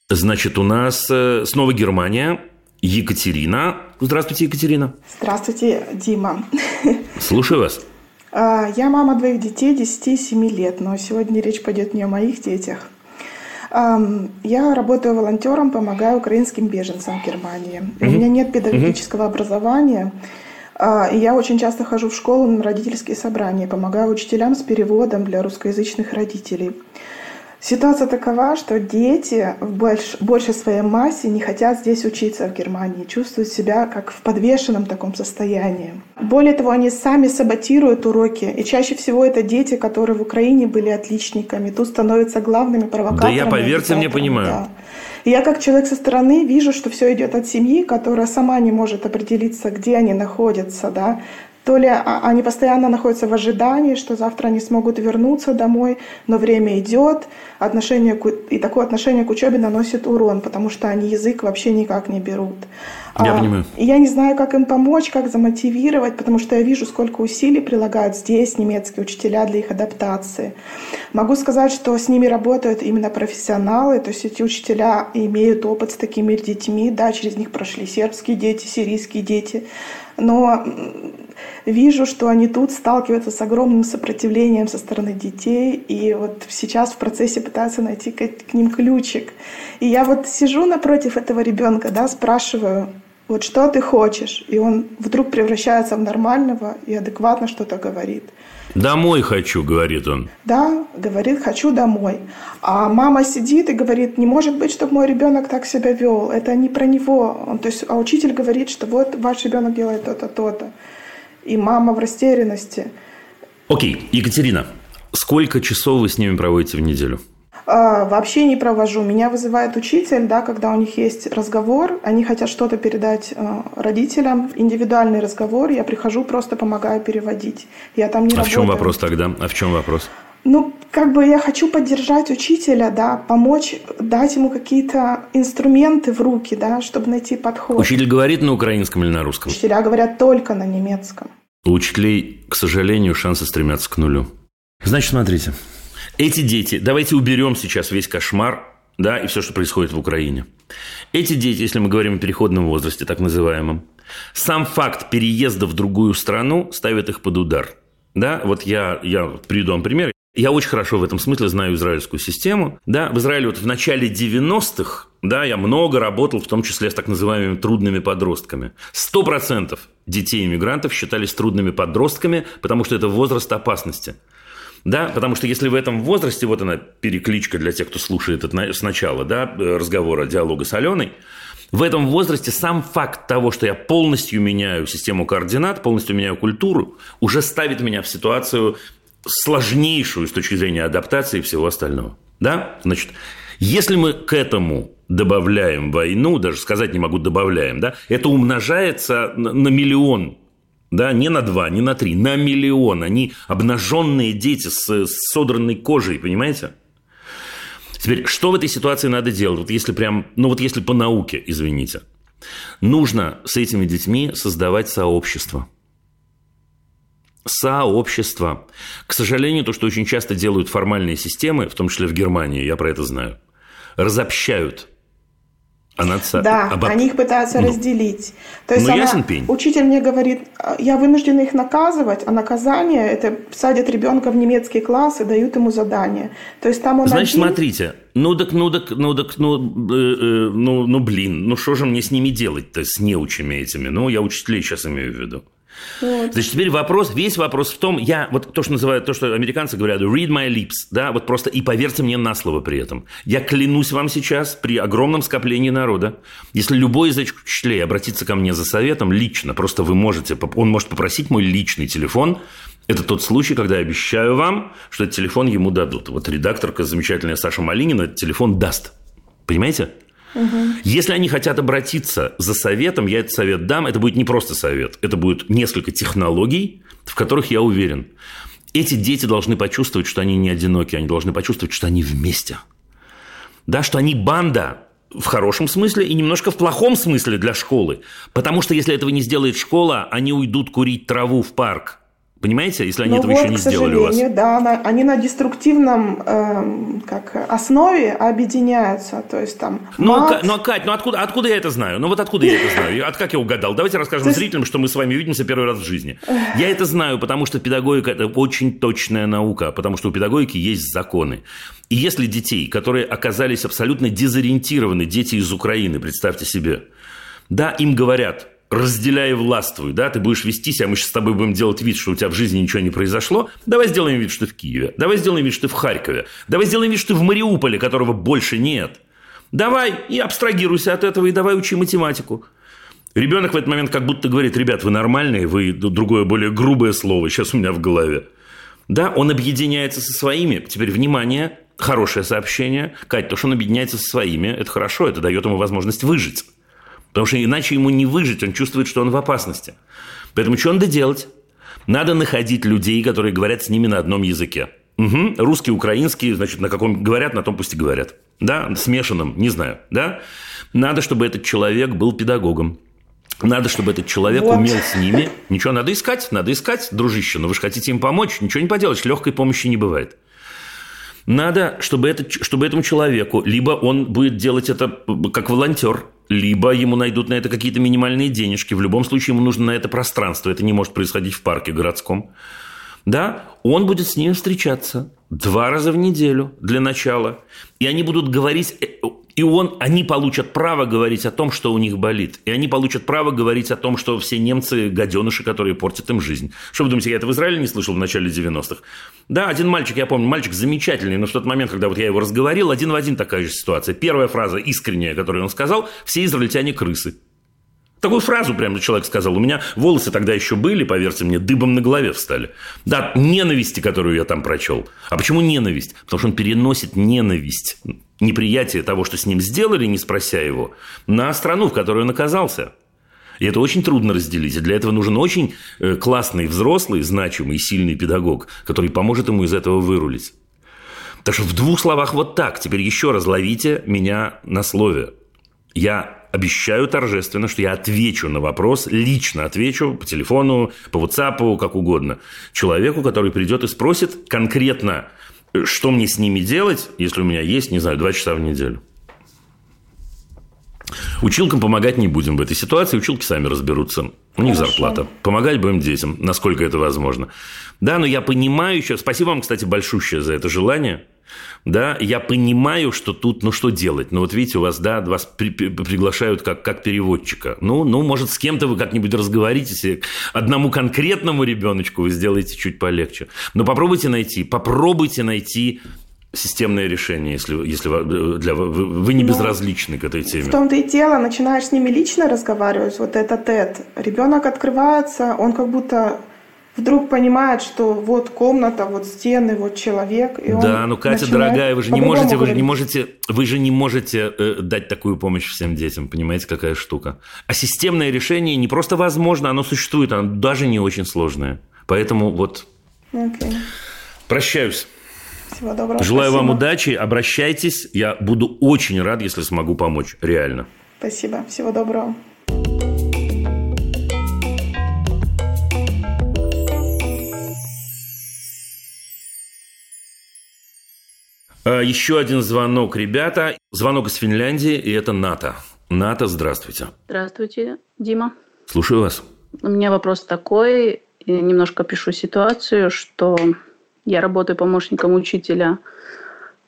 Значит, у нас э, снова Германия. Екатерина. Здравствуйте, Екатерина. Здравствуйте, Дима. Слушаю вас. А, Я мама двоих детей 10 и 7 лет, но сегодня речь пойдет не о моих детях. Я работаю волонтером, помогаю украинским беженцам в Германии. У меня нет педагогического образования, а, и я очень часто хожу в школу на родительские собрания, помогаю учителям с переводом для русскоязычных родителей. Ситуация такова, что дети в больш- большей своей массе не хотят здесь учиться в Германии, чувствуют себя как в подвешенном таком состоянии. Более того, они сами саботируют уроки, и чаще всего это дети, которые в Украине были отличниками, тут становятся главными провокаторами. Да я, поверьте мне, понимаю. да. И я как человек со стороны вижу, что все идет от семьи, которая сама не может определиться, где они находятся, да, то ли а- они постоянно находятся в ожидании, что завтра они смогут вернуться домой, но время идет, отношение к и такое отношение к учебе наносит урон, потому что они язык вообще никак не берут. Я А, понимаю. и я не знаю, как им помочь, как замотивировать, потому что я вижу, сколько усилий прилагают здесь немецкие учителя для их адаптации. Могу сказать, что с ними работают именно профессионалы, то есть эти учителя имеют опыт с такими детьми, да, через них прошли сербские дети, сирийские дети, но вижу, что они тут сталкиваются с огромным сопротивлением со стороны детей, и вот сейчас в процессе пытаются найти к, к ним ключик. И я вот сижу напротив этого ребенка, да, спрашиваю, вот что ты хочешь? И он вдруг превращается в нормального и адекватно что-то говорит. Домой хочу, говорит он. Да, говорит, хочу домой. А мама сидит и говорит, не может быть, чтобы мой ребенок так себя вел. Это не про него. То есть, а учитель говорит, что вот ваш ребенок делает то-то, то-то. И мама в растерянности. Окей, Екатерина, сколько часов вы с ними проводите в неделю? А, вообще не провожу. Меня вызывает учитель, да, когда у них есть разговор, они хотят что-то передать а, родителям, индивидуальный разговор, я прихожу, просто помогаю переводить. Я там не А в работаю. чем вопрос тогда? А в чем вопрос? Ну, как бы я хочу поддержать учителя, да, помочь, дать ему какие-то инструменты в руки, да, чтобы найти подход. Учитель говорит на украинском или на русском? Учителя говорят только на немецком. У учителей, к сожалению, шансы стремятся к нулю. Значит, смотрите. Эти дети, давайте уберем сейчас весь кошмар, да, и все, что происходит в Украине. Эти дети, если мы говорим о переходном возрасте, так называемом, сам факт переезда в другую страну ставит их под удар. Да, вот я, я приведу вам пример. Я очень хорошо в этом смысле знаю израильскую систему. Да, в Израиле вот в начале 90-х, да, я много работал, в том числе с так называемыми трудными подростками. Сто процентов детей-иммигрантов считались трудными подростками, потому что это возраст опасности. Да, потому что если в этом возрасте, вот она перекличка для тех, кто слушает это сначала, да, разговора, диалога с Аленой, в этом возрасте сам факт того, что я полностью меняю систему координат, полностью меняю культуру, уже ставит меня в ситуацию сложнейшую с точки зрения адаптации и всего остального. Да? Значит, если мы к этому добавляем войну, даже сказать не могу добавляем, да, это умножается на миллион да, не на два, не на три, на миллион. Они обнаженные дети с, с содранной кожей, понимаете? Теперь, что в этой ситуации надо делать? Вот если прям, ну вот если по науке, извините. Нужно с этими детьми создавать сообщество. Сообщество. К сожалению, то, что очень часто делают формальные системы, в том числе в Германии, я про это знаю, разобщают а над... Да, обо- они их пытаются Ну. разделить. То есть Ну, она- ясен пень. учитель мне говорит, «А, я вынуждена их наказывать, а наказание это садят ребенка в немецкий класс и дают ему задание. То есть там он Значит, один, смотрите, ну так, ну так, ну так, ну, э, э, ну, ну, блин, ну что же мне с ними делать-то, с неучами этими? Ну, я учителей сейчас имею в виду. Вот. Значит, теперь вопрос, весь вопрос в том, я, вот то, что называют, то, что американцы говорят, read my lips, да, вот просто и поверьте мне на слово при этом. Я клянусь вам сейчас, при огромном скоплении народа, если любой из этих учителей обратится ко мне за советом лично, просто вы можете, он может попросить мой личный телефон, это тот случай, когда я обещаю вам, что этот телефон ему дадут. Вот редакторка замечательная Саша Малинина этот телефон даст. Понимаете? Если они хотят обратиться за советом, я этот совет дам. Это будет не просто совет. Это будет несколько технологий, в которых я уверен. Эти дети должны почувствовать, что они не одиноки. Они должны почувствовать, что они вместе. Да, что они банда в хорошем смысле и немножко в плохом смысле для школы. Потому что если этого не сделает школа, они уйдут курить траву в парк. Понимаете, если они Ну этого вот, еще не сделали у вас. да, на- они на деструктивном эм, как, основе объединяются. То есть там Ну, мат, Ка- ну, Кать, ну откуда, откуда я это знаю? Ну вот откуда я это знаю? От как я угадал? Давайте расскажем зрителям, что мы с вами видимся первый раз в жизни. Я это знаю, потому что педагогика – это очень точная наука, потому что у педагогики есть законы. И если детей, которые оказались абсолютно дезориентированы, дети из Украины, представьте себе, да, им говорят, разделяй и властвуй, да, ты будешь вести себя, мы сейчас с тобой будем делать вид, что у тебя в жизни ничего не произошло, давай сделаем вид, что ты в Киеве, давай сделаем вид, что ты в Харькове, давай сделаем вид, что ты в Мариуполе, которого больше нет. Давай и абстрагируйся от этого, и давай учи математику. Ребенок в этот момент как будто говорит, ребят, вы нормальные, вы другое более грубое слово сейчас у меня в голове. Да, он объединяется со своими. Теперь, внимание, хорошее сообщение. Кать, то, что он объединяется со своими, это хорошо, это дает ему возможность выжить. Потому что иначе ему не выжить, он чувствует, что он в опасности. Поэтому что надо делать? Надо находить людей, которые говорят с ними на одном языке. Угу. Русский, украинский, значит, на каком говорят, на том пусть и говорят. Да, смешанном, не знаю, да. Надо, чтобы этот человек был педагогом. Надо, чтобы этот человек Вот. умел с ними. Ничего, надо искать, надо искать, дружище. Но вы же хотите им помочь, ничего не поделаешь, легкой помощи не бывает. Надо, чтобы, это, чтобы этому человеку, либо он будет делать это как волонтер, либо ему найдут на это какие-то минимальные денежки. В любом случае, ему нужно на это пространство. Это не может происходить в парке городском. Да, он будет с ними встречаться два раза в неделю для начала. И они будут говорить, э, и он, они получат право говорить о том, что у них болит. И они получат право говорить о том, что все немцы – гаденыши, которые портят им жизнь. Что вы думаете, я это в Израиле не слышал в начале 90-х? Да, один мальчик, я помню, мальчик замечательный, но в тот момент, когда вот я его разговорил, один в один такая же ситуация. Первая фраза искренняя, которую он сказал – все израильтяне – крысы. Такую фразу прям человек сказал. У меня волосы тогда еще были, поверьте мне, дыбом на голове встали. Да, ненависти, которую я там прочел. А почему ненависть? Потому что он переносит ненависть, неприятие того, что с ним сделали, не спрося его, на страну, в которой он оказался. И это очень трудно разделить. И для этого нужен очень э, классный, взрослый, значимый, сильный педагог, который поможет ему из этого вырулить. Так что в двух словах вот так. Теперь еще раз ловите меня на слове. Я обещаю торжественно, что я отвечу на вопрос, лично отвечу по телефону, по WhatsApp, как угодно, человеку, который придет и спросит конкретно, что мне с ними делать, если у меня есть, не знаю, два часа в неделю. Училкам помогать не будем в этой ситуации, училки сами разберутся. У них Хорошо. зарплата. Помогать будем детям, насколько это возможно. Да, но я понимаю еще... Спасибо вам, кстати, большущее за это желание. Да, я понимаю, что тут, ну, что делать? Ну, вот видите, у вас, да, вас при- при- приглашают как, как переводчика. Ну, ну, может, с кем-то вы как-нибудь разговоритесь, и одному конкретному ребеночку вы сделаете чуть полегче. Но попробуйте найти, попробуйте найти системное решение, если, если вы- для, вы, вы не Ну, безразличны к этой теме. В том-то и дело, начинаешь с ними лично разговаривать, вот этот тет. Ребенок открывается, он как будто вдруг понимает, что вот комната, вот стены, вот человек. И он Да, ну, Катя, дорогая, вы же не можете, вы же не можете, вы же не можете э, дать такую помощь всем детям, понимаете, какая штука. А системное решение не просто возможно, оно существует, оно даже не очень сложное. Поэтому вот Окей. прощаюсь. Всего доброго. Желаю вам спасибо. удачи, обращайтесь. Я буду очень рад, если смогу помочь, реально. Спасибо. Всего доброго. Еще один звонок, ребята. Звонок из Финляндии, и это Ната. Ната, здравствуйте. Здравствуйте, Дима. Слушаю вас. У меня вопрос такой, я немножко пишу ситуацию, что я работаю помощником учителя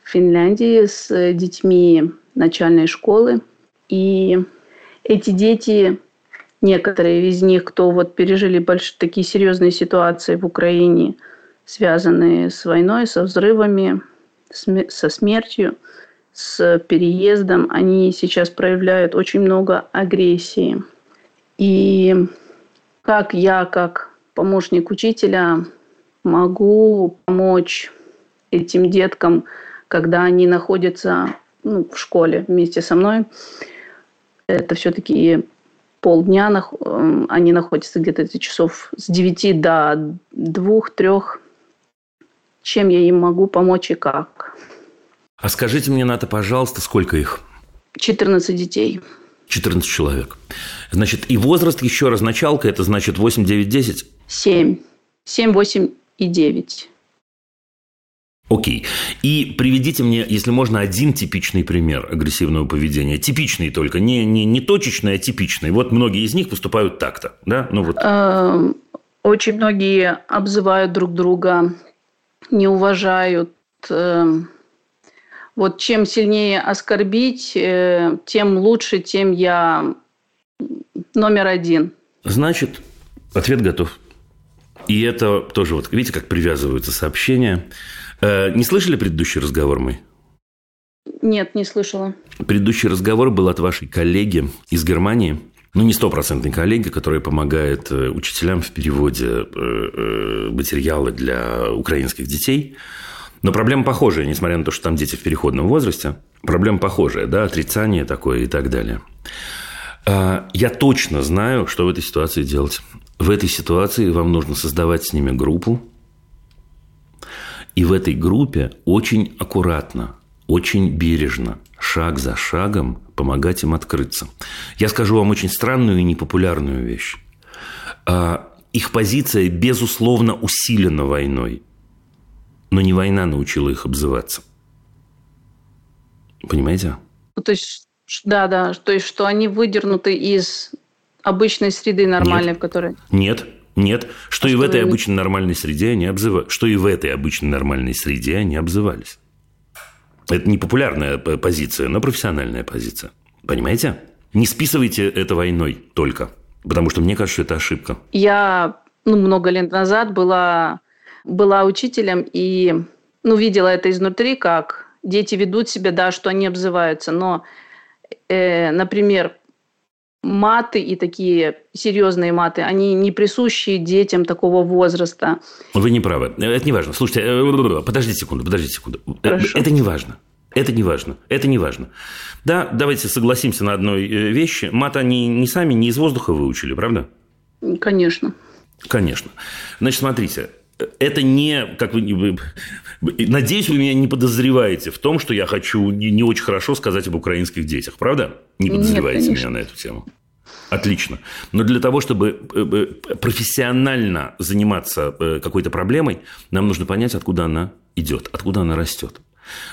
в Финляндии с детьми начальной школы. И эти дети, некоторые из них, кто вот пережили больш... такие серьезные ситуации в Украине, связанные с войной, со взрывами, со смертью, с переездом, они сейчас проявляют очень много агрессии. И как я, как помощник учителя, могу помочь этим деткам, когда они находятся ну, в школе вместе со мной. Это все-таки полдня, эм, они находятся где-то часов с 9 до 2-3. Чем я им могу помочь и как? А скажите мне, Ната, пожалуйста, сколько их? 14 детей. 14 человек. Значит, и возраст, еще раз, началка, это значит 8, 9, 10? 7. 7, 8 и 9. Окей. И приведите мне, если можно, один типичный пример агрессивного поведения. Типичный только, не, не, не точечный, а типичный. Вот многие из них поступают так-то. Да? Ну, вот. Эм, Очень многие обзывают друг друга, не уважают. эм, Вот чем сильнее оскорбить, э, тем лучше, тем я номер один. Значит, ответ готов. И это тоже вот, видите, как привязываются сообщения. Э, Не слышали предыдущий разговор мой? Нет, не слышала. Предыдущий разговор был от вашей коллеги из Германии. Ну, не стопроцентной коллеги, которая помогает э, учителям в переводе э, э, материала для украинских детей. Но проблема похожая, несмотря на то, что там дети в переходном возрасте. Проблема похожая, да, отрицание такое и так далее. А, Я точно знаю, что в этой ситуации делать. В этой ситуации вам нужно создавать с ними группу, и в этой группе очень аккуратно, очень бережно, шаг за шагом помогать им открыться. Я скажу вам очень странную и непопулярную вещь. А, Их позиция, безусловно, усилена войной. Но не война научила их обзываться. Понимаете? Ну, то есть, да, да, то есть, что они выдернуты из обычной среды нормальной, Нет. в которой... Нет, нет. Что А и в что этой вы- обычной нормальной среде они обзывались. Что и в этой обычной нормальной среде они обзывались. Это не популярная позиция, но профессиональная позиция. Понимаете? Не списывайте это войной только. Потому что мне кажется, что это ошибка. Я ну, много лет назад была, была учителем и ну, видела это изнутри, как дети ведут себя, да, что они обзываются. Но, э, например, маты и такие серьезные маты, они не присущи детям такого возраста. Вы не правы. Это не важно. Слушайте, э, подождите секунду, подождите секунду. Э, Хорошо. Это не важно. Это не важно. Это не важно. Да, давайте согласимся на одной э, вещи. Мат они не сами, не из воздуха выучили, правда? Конечно. Конечно. Значит, смотрите, это не, как вы, надеюсь, вы меня не подозреваете в том, что я хочу не, не очень хорошо сказать об украинских детях, правда? Не Нет, подозреваете конечно. меня на эту тему. Отлично. Но для того, чтобы э, э, профессионально заниматься э, какой-то проблемой, нам нужно понять, откуда она идет, откуда она растет.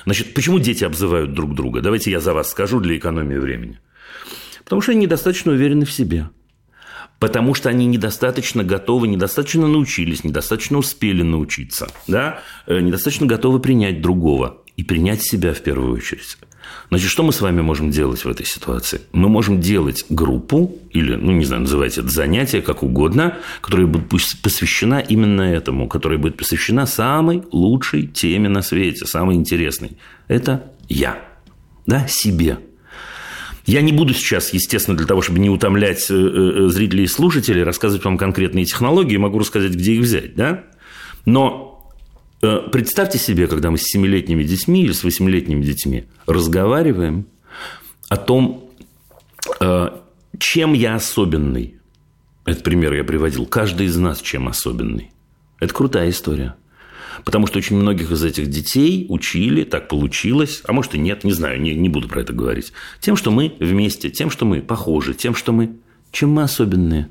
Значит, почему дети обзывают друг друга? Давайте я за вас скажу для экономии времени. Потому что они недостаточно уверены в себе. Потому что они недостаточно готовы, недостаточно научились, недостаточно успели научиться, да? Э, недостаточно готовы принять другого и принять себя в первую очередь. Значит, что мы с вами можем делать в этой ситуации? Мы можем делать группу, или, ну, не знаю, называйте это занятие, как угодно, которая будет посвящена именно этому, которая будет посвящена самой лучшей теме на свете, самой интересной. Это я, да, себе. Я не буду сейчас, естественно, для того, чтобы не утомлять э, э, зрителей и слушателей, рассказывать вам конкретные технологии, могу рассказать, где их взять, да? Но э, представьте себе, когда мы с 7-летними детьми или с 8-летними детьми разговариваем о том, чем я особенный. Этот пример я приводил. Каждый из нас чем особенный. Это крутая история. Потому что очень многих из этих детей учили, так получилось, а может и нет, не знаю, не, не буду про это говорить. Тем, что мы вместе, тем, что мы похожи, тем, что мы... Чем мы особенные?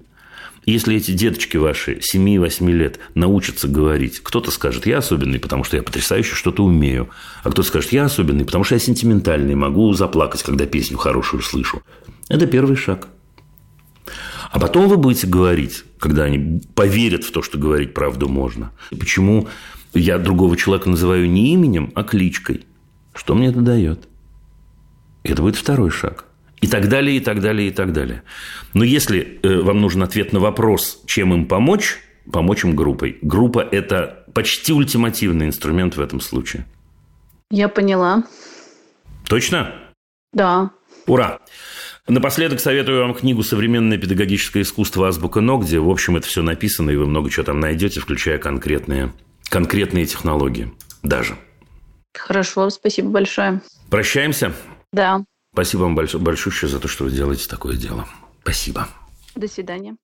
Если эти деточки ваши 7-8 лет научатся говорить, кто-то скажет, я особенный, потому что я потрясающе что-то умею. А кто-то скажет, я особенный, потому что я сентиментальный, могу заплакать, когда песню хорошую слышу. Это первый шаг. А потом вы будете говорить, когда они поверят в то, что говорить правду можно. Почему я другого человека называю не именем, а кличкой? Что мне это дает? Это будет второй шаг. И так далее, и так далее, и так далее. Но если э, вам нужен ответ на вопрос, чем им помочь, помочь им группой. Группа – это почти ультимативный инструмент в этом случае. Я поняла. Точно? Да. Ура! Напоследок советую вам книгу «Современное педагогическое искусство. Азбука НО», где, в общем, это все написано, и вы много чего там найдете, включая конкретные, конкретные технологии даже. Хорошо, спасибо большое. Прощаемся. Да. Спасибо вам большое, большое за то, что вы делаете такое дело. Спасибо. До свидания.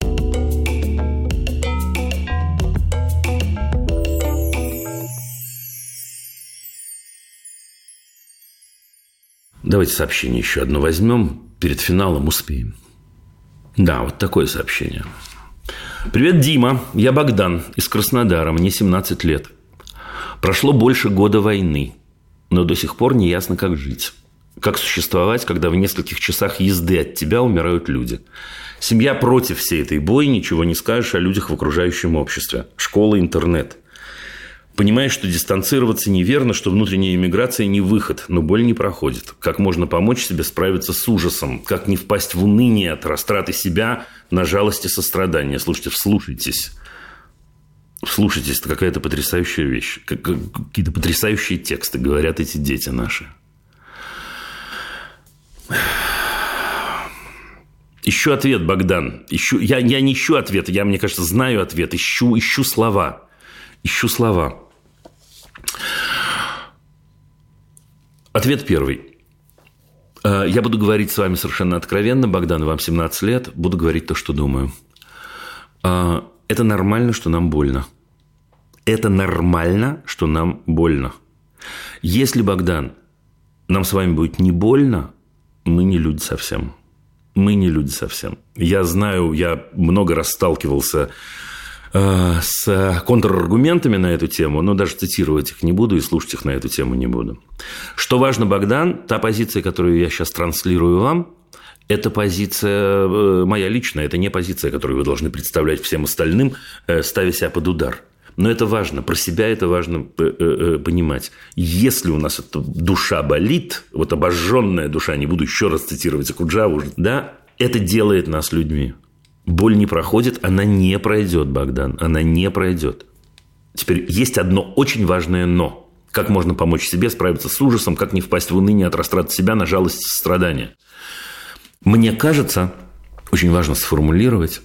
Давайте сообщение еще одно возьмем. Перед финалом успеем. Да, вот такое сообщение. Привет, Дима. Я Богдан из Краснодара. Мне 17 лет. Прошло больше года войны, но до сих пор не ясно, как жить. Как существовать, когда в нескольких часах езды от тебя умирают люди? Семья против всей этой бойни, ничего не скажешь о людях в окружающем обществе. Школа, интернет. Понимаешь, что дистанцироваться неверно, что внутренняя иммиграция не выход, но боль не проходит. Как можно помочь себе справиться с ужасом? Как не впасть в уныние от растраты себя на жалость и сострадание? Слушайте, вслушайтесь. Вслушайтесь, это какая-то потрясающая вещь. Как- как- Какие-то потрясающие тексты говорят эти дети наши. Ищу ответ, Богдан. Ищу, я, я не ищу ответ, я, мне кажется, знаю ответ. Ищу, ищу слова. Ищу слова. Ответ первый. Э, Я буду говорить с вами совершенно откровенно, Богдан, вам 17 лет, буду говорить то, что думаю. Э, Это нормально, что нам больно. Это нормально, что нам больно. Если, Богдан, нам с вами будет не больно, мы не люди совсем. Мы не люди совсем. Я знаю, я много раз сталкивался с контраргументами на эту тему, но даже цитировать их не буду и слушать их на эту тему не буду. Что важно, Богдан, та позиция, которую я сейчас транслирую вам, это позиция э, моя личная, это не позиция, которую вы должны представлять всем остальным, э, ставя себя под удар. Но это важно, про себя это важно э, э, э, понимать. Если у нас эта душа болит, вот обожженная душа, не буду еще раз цитировать Акуджаву, да, это делает нас людьми. Боль не проходит, она не пройдет, Богдан, она не пройдет. Теперь есть одно очень важное «но». Как можно помочь себе справиться с ужасом, как не впасть в уныние от растраты себя на жалость и сострадание. Мне кажется, очень важно сформулировать,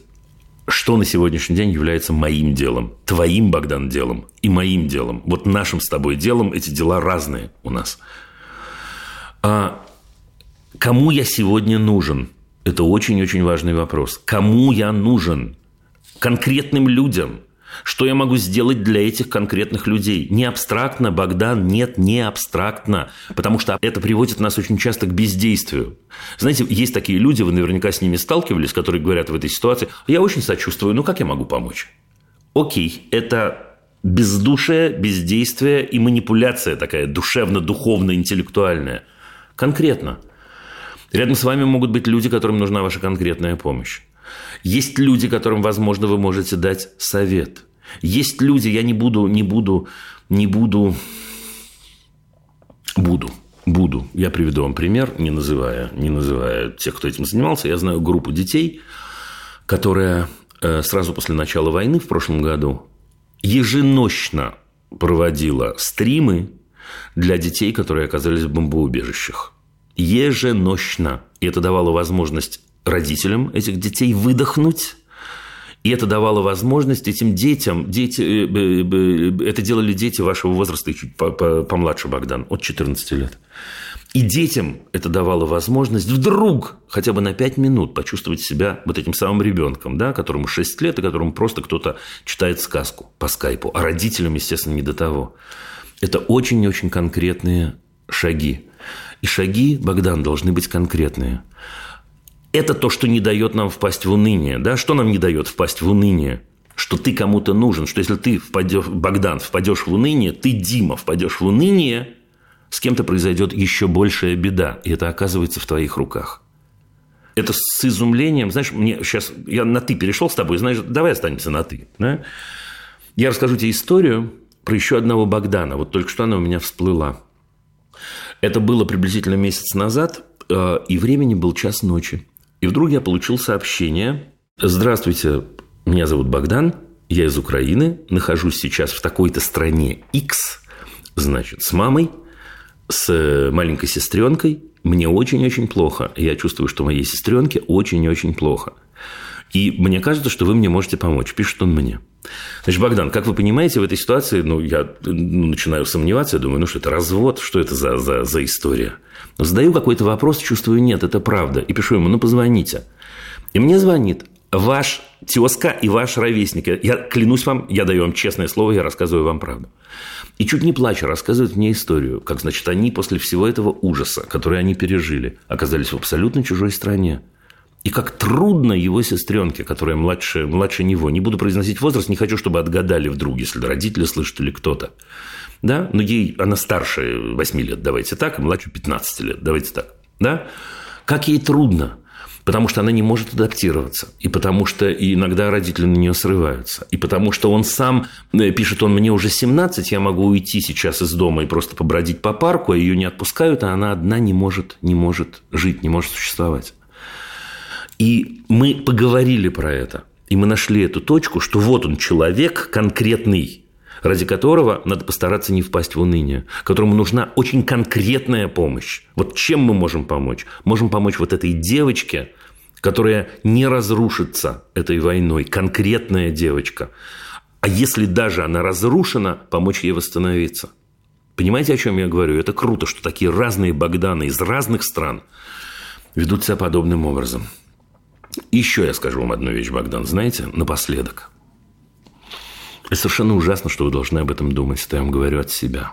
что на сегодняшний день является моим делом, твоим, Богдан, делом и моим делом. Вот нашим с тобой делом эти дела разные у нас. А кому я сегодня нужен? Это очень-очень важный вопрос. Кому я нужен? Конкретным людям. Что я могу сделать для этих конкретных людей? Не абстрактно, Богдан, нет, не абстрактно. Потому что это приводит нас очень часто к бездействию. Знаете, есть такие люди, вы наверняка с ними сталкивались, которые говорят в этой ситуации, я очень сочувствую, ну как я могу помочь? Окей, это бездушие, бездействие и манипуляция такая душевно-духовно-интеллектуальная. Конкретно. Рядом с вами могут быть люди, которым нужна ваша конкретная помощь. Есть люди, которым, возможно, вы можете дать совет. Есть люди, я не буду, не буду, не буду, буду, буду. Я приведу вам пример, не называя, не называя тех, кто этим занимался. Я знаю группу детей, которая э, сразу после начала войны в прошлом году еженочно проводила стримы для детей, которые оказались в бомбоубежищах. Еженочно. И это давало возможность родителям этих детей выдохнуть. И это давало возможность этим детям, дети, э, это делали дети вашего возраста чуть по- по- помладше, Богдан, от 14 лет. И детям это давало возможность вдруг хотя бы на 5 минут почувствовать себя вот этим самым ребенком, да, которому 6 лет, и которому просто кто-то читает сказку по скайпу, а родителям, естественно, не до того. Это очень-очень конкретные шаги. И шаги, Богдан, должны быть конкретные. Это то, что не дает нам впасть в уныние. Да? Что нам не дает впасть в уныние? Что ты кому-то нужен. Что если ты, впадешь, Богдан, впадешь в уныние, ты, Дима, впадешь в уныние, с кем-то произойдет еще большая беда. И это оказывается в твоих руках. Это с изумлением, знаешь, мне сейчас, я на «ты» перешел с тобой, знаешь, давай останемся на «ты». Да? Я расскажу тебе историю про еще одного Богдана. Вот только что она у меня всплыла. Это было приблизительно месяц назад, э, и времени был час ночи. И вдруг я получил сообщение. Здравствуйте, меня зовут Богдан, я из Украины, нахожусь сейчас в такой-то стране X, значит, с мамой, с маленькой сестренкой. Мне очень-очень плохо. Я чувствую, что моей сестренке очень-очень плохо. И мне кажется, что вы мне можете помочь. Пишет он мне. Значит, Богдан, как вы понимаете, в этой ситуации, ну, я ну, начинаю сомневаться, я думаю, ну, что это развод, что это за, за, за история? Но задаю какой-то вопрос, чувствую, нет, это правда. И пишу ему, ну, позвоните. И мне звонит ваш тезка и ваш ровесник. Я клянусь вам, я даю вам честное слово, я рассказываю вам правду. И чуть не плача рассказывает мне историю, как, значит, они после всего этого ужаса, который они пережили, оказались в абсолютно чужой стране. И как трудно его сестренке, которая младше, младше него. Не буду произносить возраст, не хочу, чтобы отгадали вдруг, если родители слышат или кто-то. Да? Но ей, она старше 8 лет, давайте так, и младше 15 лет, давайте так. Да? Как ей трудно, потому что она не может адаптироваться, и потому что иногда родители на нее срываются, и потому что он сам, э, пишет он, мне уже 17, я могу уйти сейчас из дома и просто побродить по парку, а ее не отпускают, а она одна не может, не может жить, не может существовать. И мы поговорили про это. И мы нашли эту точку, что вот он человек конкретный, ради которого надо постараться не впасть в уныние, которому нужна очень конкретная помощь. Вот чем мы можем помочь? Можем помочь вот этой девочке, которая не разрушится этой войной, конкретная девочка. А если даже она разрушена, помочь ей восстановиться. Понимаете, о чем я говорю? Это круто, что такие разные Богданы из разных стран ведут себя подобным образом. Еще я скажу вам одну вещь, Богдан, знаете, напоследок. Это совершенно ужасно, что вы должны об этом думать, это я вам говорю от себя.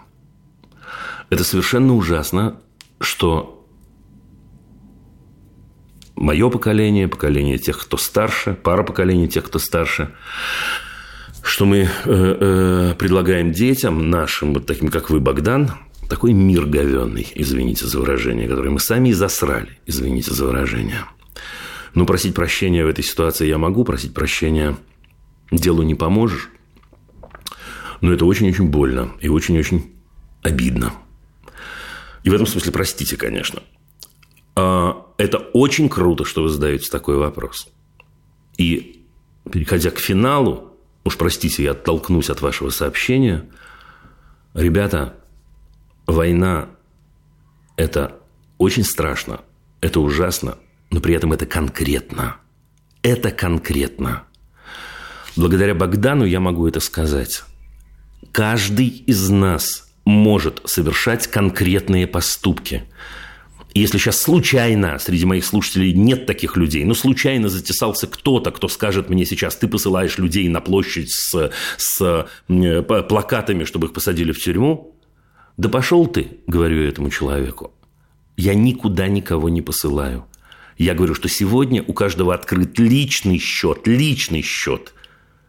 Это совершенно ужасно, что мое поколение, поколение тех, кто старше, пара поколений тех, кто старше, что мы э, э, предлагаем детям нашим, вот таким, как вы, Богдан, такой мир говенный, извините за выражение, который мы сами и засрали, извините за выражение – ну, просить прощения в этой ситуации я могу, просить прощения делу не поможешь. Но это очень-очень больно и очень-очень обидно. И в этом смысле простите, конечно. А, это очень круто, что вы задаете такой вопрос. И переходя к финалу, уж простите, я оттолкнусь от вашего сообщения. Ребята, война – это очень страшно, это ужасно, но при этом это конкретно. Это конкретно. Благодаря Богдану я могу это сказать. Каждый из нас может совершать конкретные поступки. если сейчас случайно среди моих слушателей нет таких людей, но случайно затесался кто-то, кто скажет мне сейчас, ты посылаешь людей на площадь с, с э, плакатами, чтобы их посадили в тюрьму, да пошел ты, говорю этому человеку. Я никуда никого не посылаю. Я говорю, что сегодня у каждого открыт личный счет, личный счет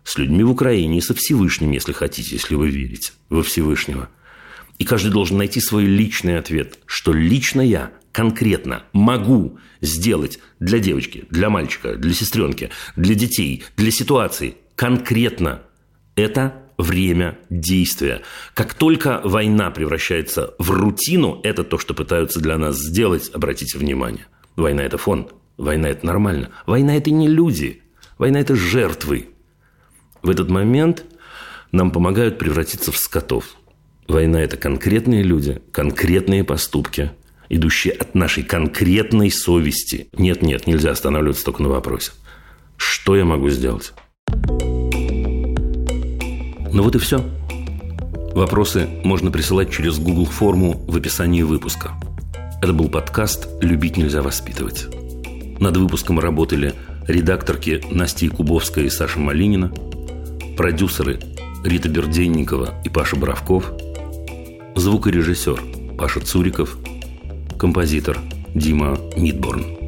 с людьми в Украине и со Всевышним, если хотите, если вы верите во Всевышнего. И каждый должен найти свой личный ответ, что лично я конкретно могу сделать для девочки, для мальчика, для сестренки, для детей, для ситуации. Конкретно это время действия. Как только война превращается в рутину, это то, что пытаются для нас сделать, обратите внимание – Война – это фон. Война – это нормально. Война – это не люди. Война – это жертвы. В этот момент нам помогают превратиться в скотов. Война – это конкретные люди, конкретные поступки, идущие от нашей конкретной совести. Нет, нет, нельзя останавливаться только на вопросе. Что я могу сделать? Ну вот и все. Вопросы можно присылать через Google форму в описании выпуска – это был подкаст «Любить нельзя воспитывать». Над выпуском работали редакторки Настя Якубовская и Саша Малинина, продюсеры Рита Берденникова и Паша Боровков, звукорежиссер Паша Цуриков, композитор Дима Мидборн.